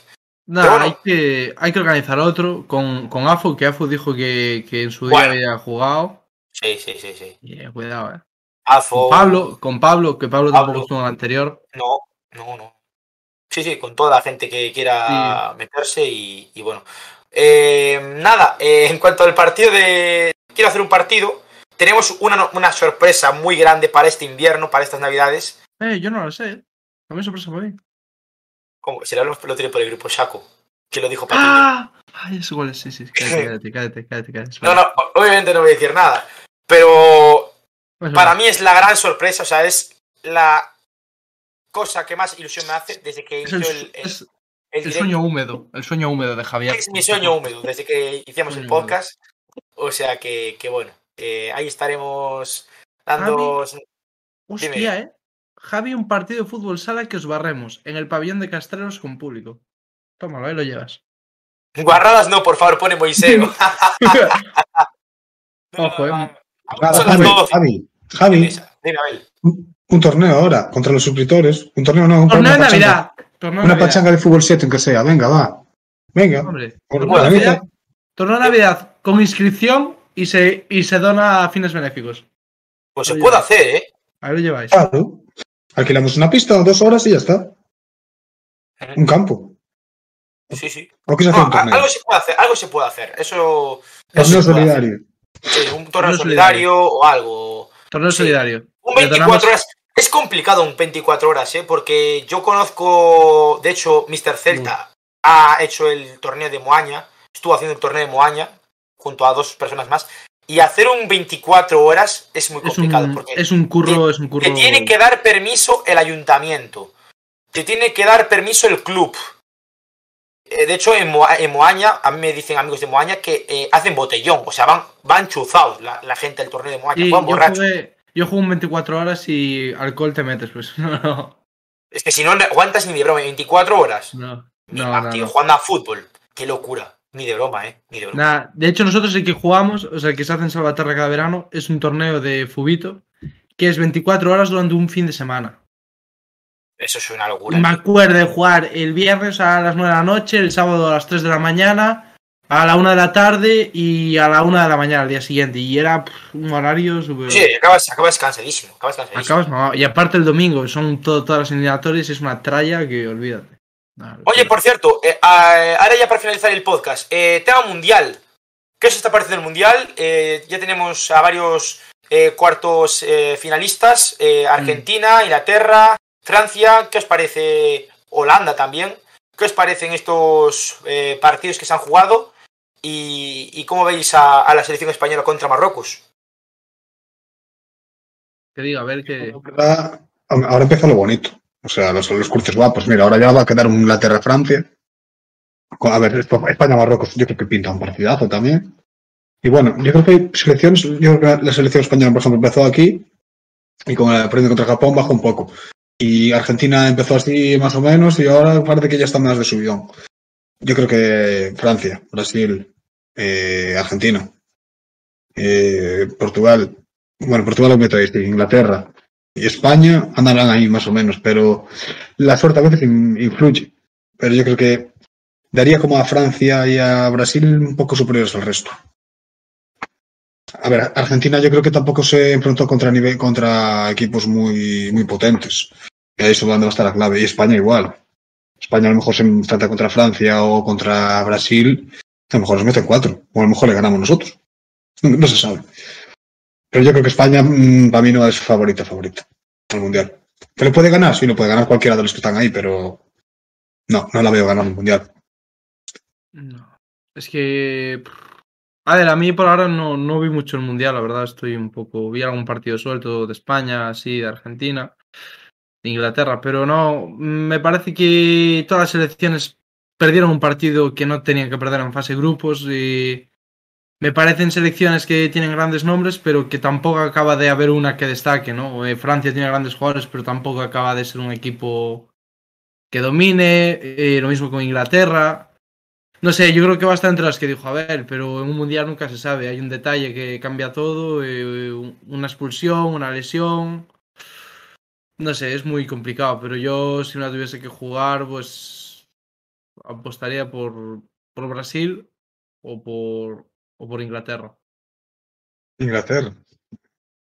Nada, bueno. hay, que, hay que organizar otro con, con AFU, que AFU dijo que, que en su día Bueno. había jugado. Sí, sí, sí, sí. Y, eh, cuidado, eh. Afo. Con Pablo, con Pablo, que Pablo, Pablo. tampoco estuvo en el anterior. No, no, no. Sí, sí, con toda la gente que quiera meterse y, y bueno. Eh, nada, eh, en cuanto al partido de... Quiero hacer un partido. Tenemos una, una sorpresa muy grande para este invierno, para estas navidades. Eh, yo no lo sé. También sorpresa por ahí. Como será lo, lo tiré por el grupo Shaco, que lo dijo Patiño. ¡Ah! Ay, es igual, sí, sí. Cállate, cállate, cállate, cállate. cállate, No, no, obviamente no voy a decir nada. Pero Pues Para bueno, mí es la gran sorpresa, o sea, es la cosa que más ilusión me hace desde que es el, inició el, el- es el el directo. sueño húmedo, el sueño húmedo de Javier. Es mi sueño húmedo desde que hicimos el podcast. O sea que, que bueno, eh, ahí estaremos dando. Hostia, ¿eh? Javi, un partido de fútbol sala que os barremos en el pabellón de Castreros con público. Tómalo, ahí lo llevas. Guarradas no, por favor, pone Moiseo. Ojo, eh. Nada, Javi, 12. Javi, Javi, un torneo ahora contra los suscriptores. Un torneo no, un Torneo de. Navidad. Torneo Una Navidad. pachanga de fútbol 7, aunque sea. Venga, va. Venga. Hombre, torneo Navidad, mitad. torneo de Navidad con inscripción y se, y se dona a fines benéficos. Pues se puede hacer, ¿eh? Ahí lo lleváis. Claro. Alquilamos una pista, dos horas y ya está. Un campo. Sí, sí. ¿O qué se No, hace un algo se puede hacer, algo se puede hacer. Eso. Torneo solidario. Sí, un torneo Torneo solidario o algo. Torneo Sí. solidario. Un Le 24 donamos- horas. Es complicado un 24 horas, ¿eh? Porque yo conozco, de hecho, Mr. Celta ha hecho el torneo de Moaña, estuvo haciendo el torneo de Moaña junto a dos personas más, y hacer un 24 horas es muy Es complicado, un, porque es un curro, es un curro. te tiene que dar permiso el ayuntamiento, te tiene que dar permiso el club. Eh, De hecho, en, Moa- en Moaña, a mí me dicen amigos de Moaña que eh, hacen botellón, o sea, van, van chuzados la, la gente del torneo de Moaña, Sí, van yo, borrachos. jugué, yo juego un 24 horas y alcohol te metes, pues. No, no. Es que si no no aguantas ni de broma, 24 horas. No, Ni no, tío, no. jugando a fútbol. Qué locura. Ni de broma, eh. Ni de broma. Nada, de hecho, nosotros el que jugamos, o sea, el que se hace en Salvaterra cada verano, es un torneo de Fubito, que es 24 horas durante un fin de semana. Eso es una locura. Me tío. acuerdo de jugar el viernes a las 9 de la noche, el sábado a las 3 de la mañana, a la 1 de la tarde y a la 1 de la mañana al día siguiente. Y era pff, un horario súper. Sí, acabas, acabas cansadísimo. Acabas cansadísimo. Acabas. Y aparte el domingo, son todo- todas las eliminatorias, es una tralla que olvídate. Nah, Oye, por cierto, eh, ah, ahora ya para finalizar el podcast, eh, tema mundial. ¿Qué os está pareciendo el mundial? Eh, ya tenemos a varios eh, cuartos eh, finalistas: eh, Argentina, Inglaterra, Francia. ¿Qué os parece? Holanda también. ¿Qué os parecen estos eh, partidos que se han jugado? ¿Y, y cómo veis a, a la selección española contra Marruecos? Que diga, a ver que. Ahora empieza lo bonito. O sea, los, los cruces guapos. Mira, ahora ya va a quedar un Inglaterra-Francia. A ver, España-Marruecos, yo creo que pinta un partidazo también. Y bueno, yo creo que hay selecciones, yo creo que la selección española, por ejemplo, empezó aquí y con el partido contra Japón bajó un poco. Y Argentina empezó así más o menos y ahora parece que ya está más de subidón. Yo creo que Francia, Brasil, eh, Argentina, eh, Portugal, bueno, Portugal lo meto ahí, Inglaterra España andarán ahí más o menos, pero la suerte a veces in- influye. Pero yo creo que daría como a Francia y a Brasil un poco superiores al resto. A ver, Argentina yo creo que tampoco se enfrentó contra, nivel, contra equipos muy, muy potentes. Y ahí es donde va a estar la clave. Y España igual. España a lo mejor se enfrenta contra Francia o contra Brasil. A lo mejor nos meten cuatro. O a lo mejor le ganamos nosotros. No, no se sabe. Pero yo creo que España mm, para mí no es favorita, favorita al Mundial. ¿Que le puede ganar? Sí, lo puede ganar cualquiera de los que están ahí, pero no, no la veo ganar el Mundial. No. Es que. pff, A mí por ahora no, no vi mucho el mundial, la verdad. Estoy un poco. Vi algún partido suelto de España, así, de Argentina, de Inglaterra, pero no. Me parece que todas las selecciones perdieron un partido que no tenían que perder en fase grupos. Y me parecen selecciones que tienen grandes nombres, pero que tampoco acaba de haber una que destaque, ¿no? Eh, Francia tiene grandes jugadores, pero tampoco acaba de ser un equipo que domine. eh, lo mismo con Inglaterra. No sé, yo creo que va a estar entre las que dijo Abel, pero en un mundial nunca se sabe. Hay un detalle que cambia todo, eh, un- una expulsión, una lesión. No sé, es muy complicado, pero yo si no tuviese que jugar, pues apostaría por, por Brasil o por, o por Inglaterra. Inglaterra.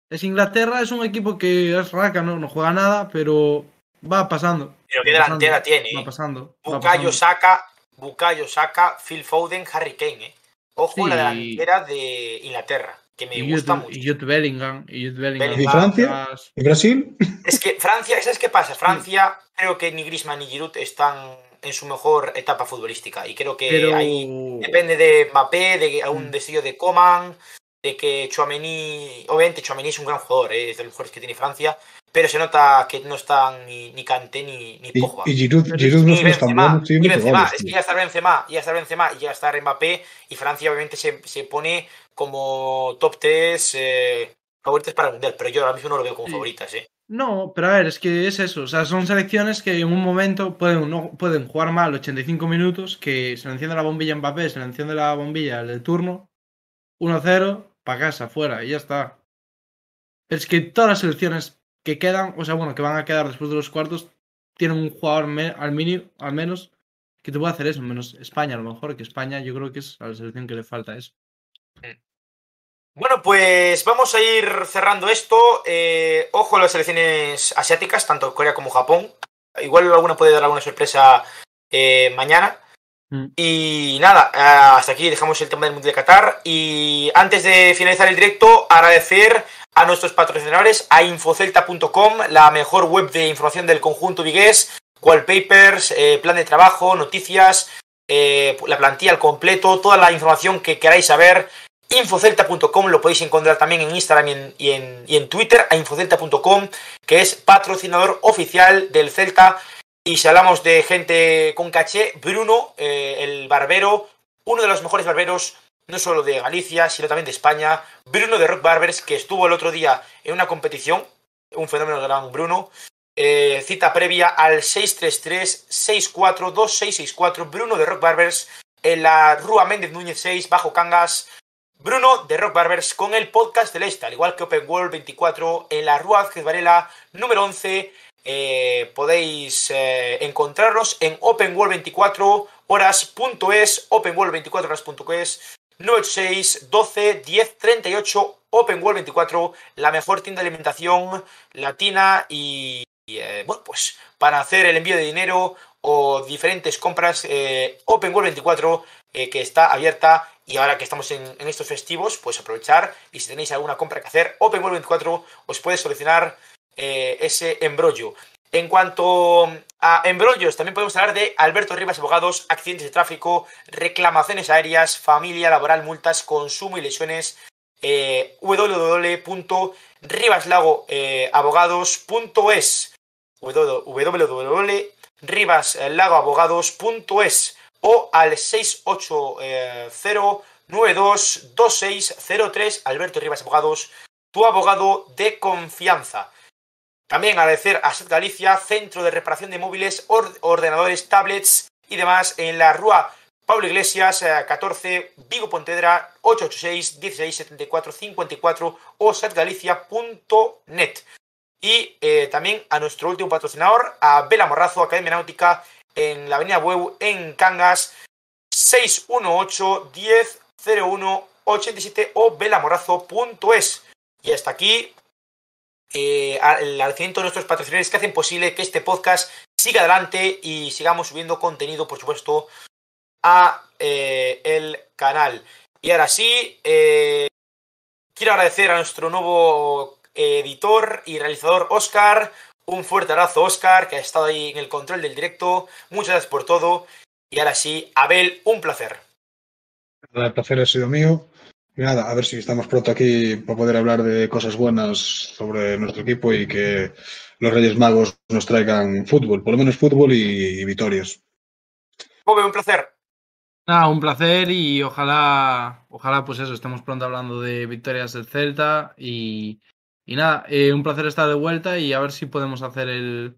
Es Inglaterra, es un equipo que es raca, ¿no? No juega nada, pero va pasando. Pero qué delantera tiene, Va eh. pasando. pasando. Saka, Bukayo Saka, Phil Foden, Harry Kane, eh. Ojo Sí. la delantera de Inglaterra, que me Y gusta Jude, mucho. y Jude Bellingham. Y Jude Bellingham. ¿Y Francia? ¿Y Brasil? Es que Francia, ¿sabes qué pasa? Francia, creo que ni Griezmann ni Giroud están en su mejor etapa futbolística. Y creo que Pero... ahí depende de Mbappé, de algún Mm. deseo de Coman, de que Chouameni, obviamente Chouameni es un gran jugador, ¿eh? es de los mejores que tiene Francia, pero se nota que no están ni, ni Kanté ni, ni Y, Pogba. y Giroud, Pero Giroud no Ni es tan Benzema, mete Benzema, es que ya está Benzema, ya está Benzema y ya está Mbappé y Francia obviamente se, se pone como top 3 eh, favoritas para el Mundial, pero yo ahora mismo no lo veo como Sí. favoritas, ¿eh? No, pero a ver, es que es eso. O sea, son selecciones que en un momento pueden, no, pueden jugar mal 85 minutos, que se le enciende la bombilla a Mbappé, se le enciende la bombilla el de turno, 1-0, para casa, fuera, y ya está. Es que todas las selecciones que quedan, o sea, bueno, que van a quedar después de los cuartos, tienen un jugador al, al menos que te puede hacer eso, menos España a lo mejor, que España yo creo que es la selección que le falta eso. Bueno, pues vamos a ir cerrando esto. Eh, ojo a las selecciones asiáticas, tanto Corea como Japón. Igual alguna puede dar alguna sorpresa eh, mañana. Mm. Y nada, hasta aquí dejamos el tema del Mundial de Qatar. Y antes de finalizar el directo, agradecer a nuestros patrocinadores, a infocelta.com, la mejor web de información del conjunto vigués, wallpapers, eh, plan de trabajo, noticias, eh, la plantilla al completo, toda la información que queráis saber infocelta.com lo podéis encontrar también en Instagram y en, Twitter a infocelta.com que es patrocinador oficial del Celta. Y si hablamos de gente con caché Bruno eh, el barbero uno de los mejores barberos no solo de Galicia sino también de España. Bruno de Rock Barbers que estuvo el otro día en una competición un fenómeno gran Bruno. Eh, cita previa al 633-642664 Bruno de Rock Barbers en la Rúa Méndez Núñez 6 bajo Cangas Bruno de Rock Barbers con el podcast del Este, al igual que Open World 24 en la Rúa Vázquez Varela número 11. Eh, podéis eh, encontrarnos en Open World 24 horas.es, Open World 24 horas.es, 986 12 10 38 Open World 24, la mejor tienda de alimentación latina y, eh, bueno, pues para hacer el envío de dinero o diferentes compras, Open World 24 eh, que está abierta y ahora que estamos en, estos festivos, pues aprovechar y si tenéis alguna compra que hacer, Open World 24 os puede solucionar eh, ese embrollo. En cuanto a embrollos, también podemos hablar de Alberto Rivas Abogados, accidentes de tráfico, reclamaciones aéreas, familia laboral, multas, consumo y lesiones. Eh, www.rivaslagoabogados.es www.rivaslagoabogados.es o al 680922603 Alberto Rivas Abogados, tu abogado de confianza. También agradecer a SET Galicia, Centro de Reparación de Móviles, Ordenadores, Tablets y demás en la Rúa Pablo Iglesias, 14, Vigo Pontevedra, 886 1674 54 o setgalicia.net. Y eh, también a nuestro último patrocinador, a Vela Morrazo, Academia Náutica, en la Avenida Bueu, en Cangas, 618 1001 87 o velamorrazo.es. Y hasta aquí eh, el agradecimiento de nuestros patrocinadores que hacen posible que este podcast siga adelante y sigamos subiendo contenido, por supuesto, a eh, el canal. Y ahora sí, eh, quiero agradecer a nuestro nuevo editor y realizador Oscar. Un fuerte abrazo, Oscar, que ha estado ahí en el control del directo. Muchas gracias por todo. Y ahora sí, Abel, un placer. El placer ha sido mío. Y nada, a ver si estamos pronto aquí para poder hablar de cosas buenas sobre nuestro equipo y que los Reyes Magos nos traigan fútbol, por lo menos fútbol y, y victorias. Bobe, un placer. Nada, un placer y ojalá, ojalá pues eso, estemos pronto hablando de victorias del Celta y, y nada, eh, un placer estar de vuelta y a ver si podemos hacer el,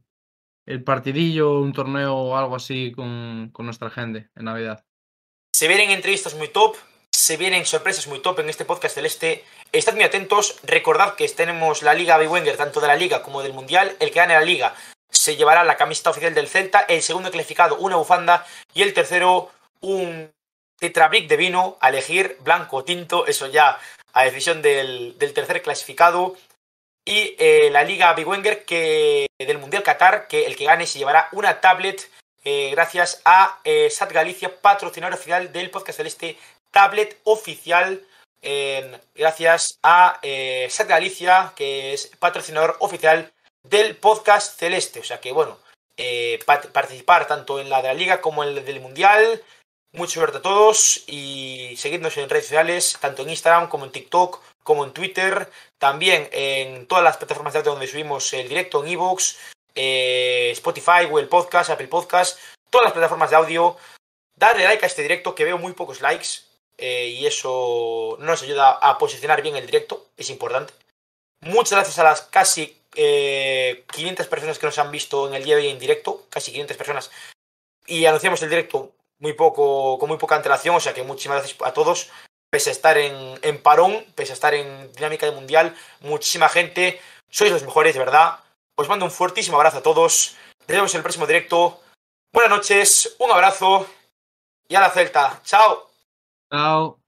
el partidillo, un torneo o algo así con, con nuestra gente en Navidad. Se vienen entrevistas muy top, se vienen sorpresas muy top en este podcast del Este. Estad muy atentos, recordad que tenemos la Liga Wenger, tanto de la Liga como del Mundial. El que gane la Liga se llevará la camiseta oficial del Celta, el segundo clasificado una bufanda y el tercero un tetrabric de vino a elegir, blanco o tinto, eso ya a decisión del, del tercer clasificado. Y eh, la Liga Big Wenger que, del Mundial Qatar, que el que gane se llevará una tablet eh, gracias a eh, SAT Galicia, patrocinador oficial del podcast celeste, tablet oficial. gracias a SAT Galicia, que es patrocinador oficial del podcast celeste. O sea que, bueno, participar tanto en la de la Liga como en el del Mundial Mucha suerte a todos y seguidnos en redes sociales, tanto en Instagram como en TikTok, como en Twitter, también en todas las plataformas de audio donde subimos el directo, en Evox, eh, Spotify, Google Podcast, Apple Podcast, todas las plataformas de audio. Darle like a este directo, que veo muy pocos likes, eh, y eso nos ayuda a posicionar bien el directo, es importante. Muchas gracias a las casi eh, 500 personas que nos han visto en el día de hoy en directo, casi 500 personas, y anunciamos el directo muy poco, con muy poca antelación, o sea que muchísimas gracias a todos, pese a estar en, parón, pese a estar en dinámica de mundial, muchísima gente, sois los mejores, de verdad. Os mando un fuertísimo abrazo a todos, nos vemos en el próximo directo. Buenas noches, un abrazo y a la Celta. Chao. Chao.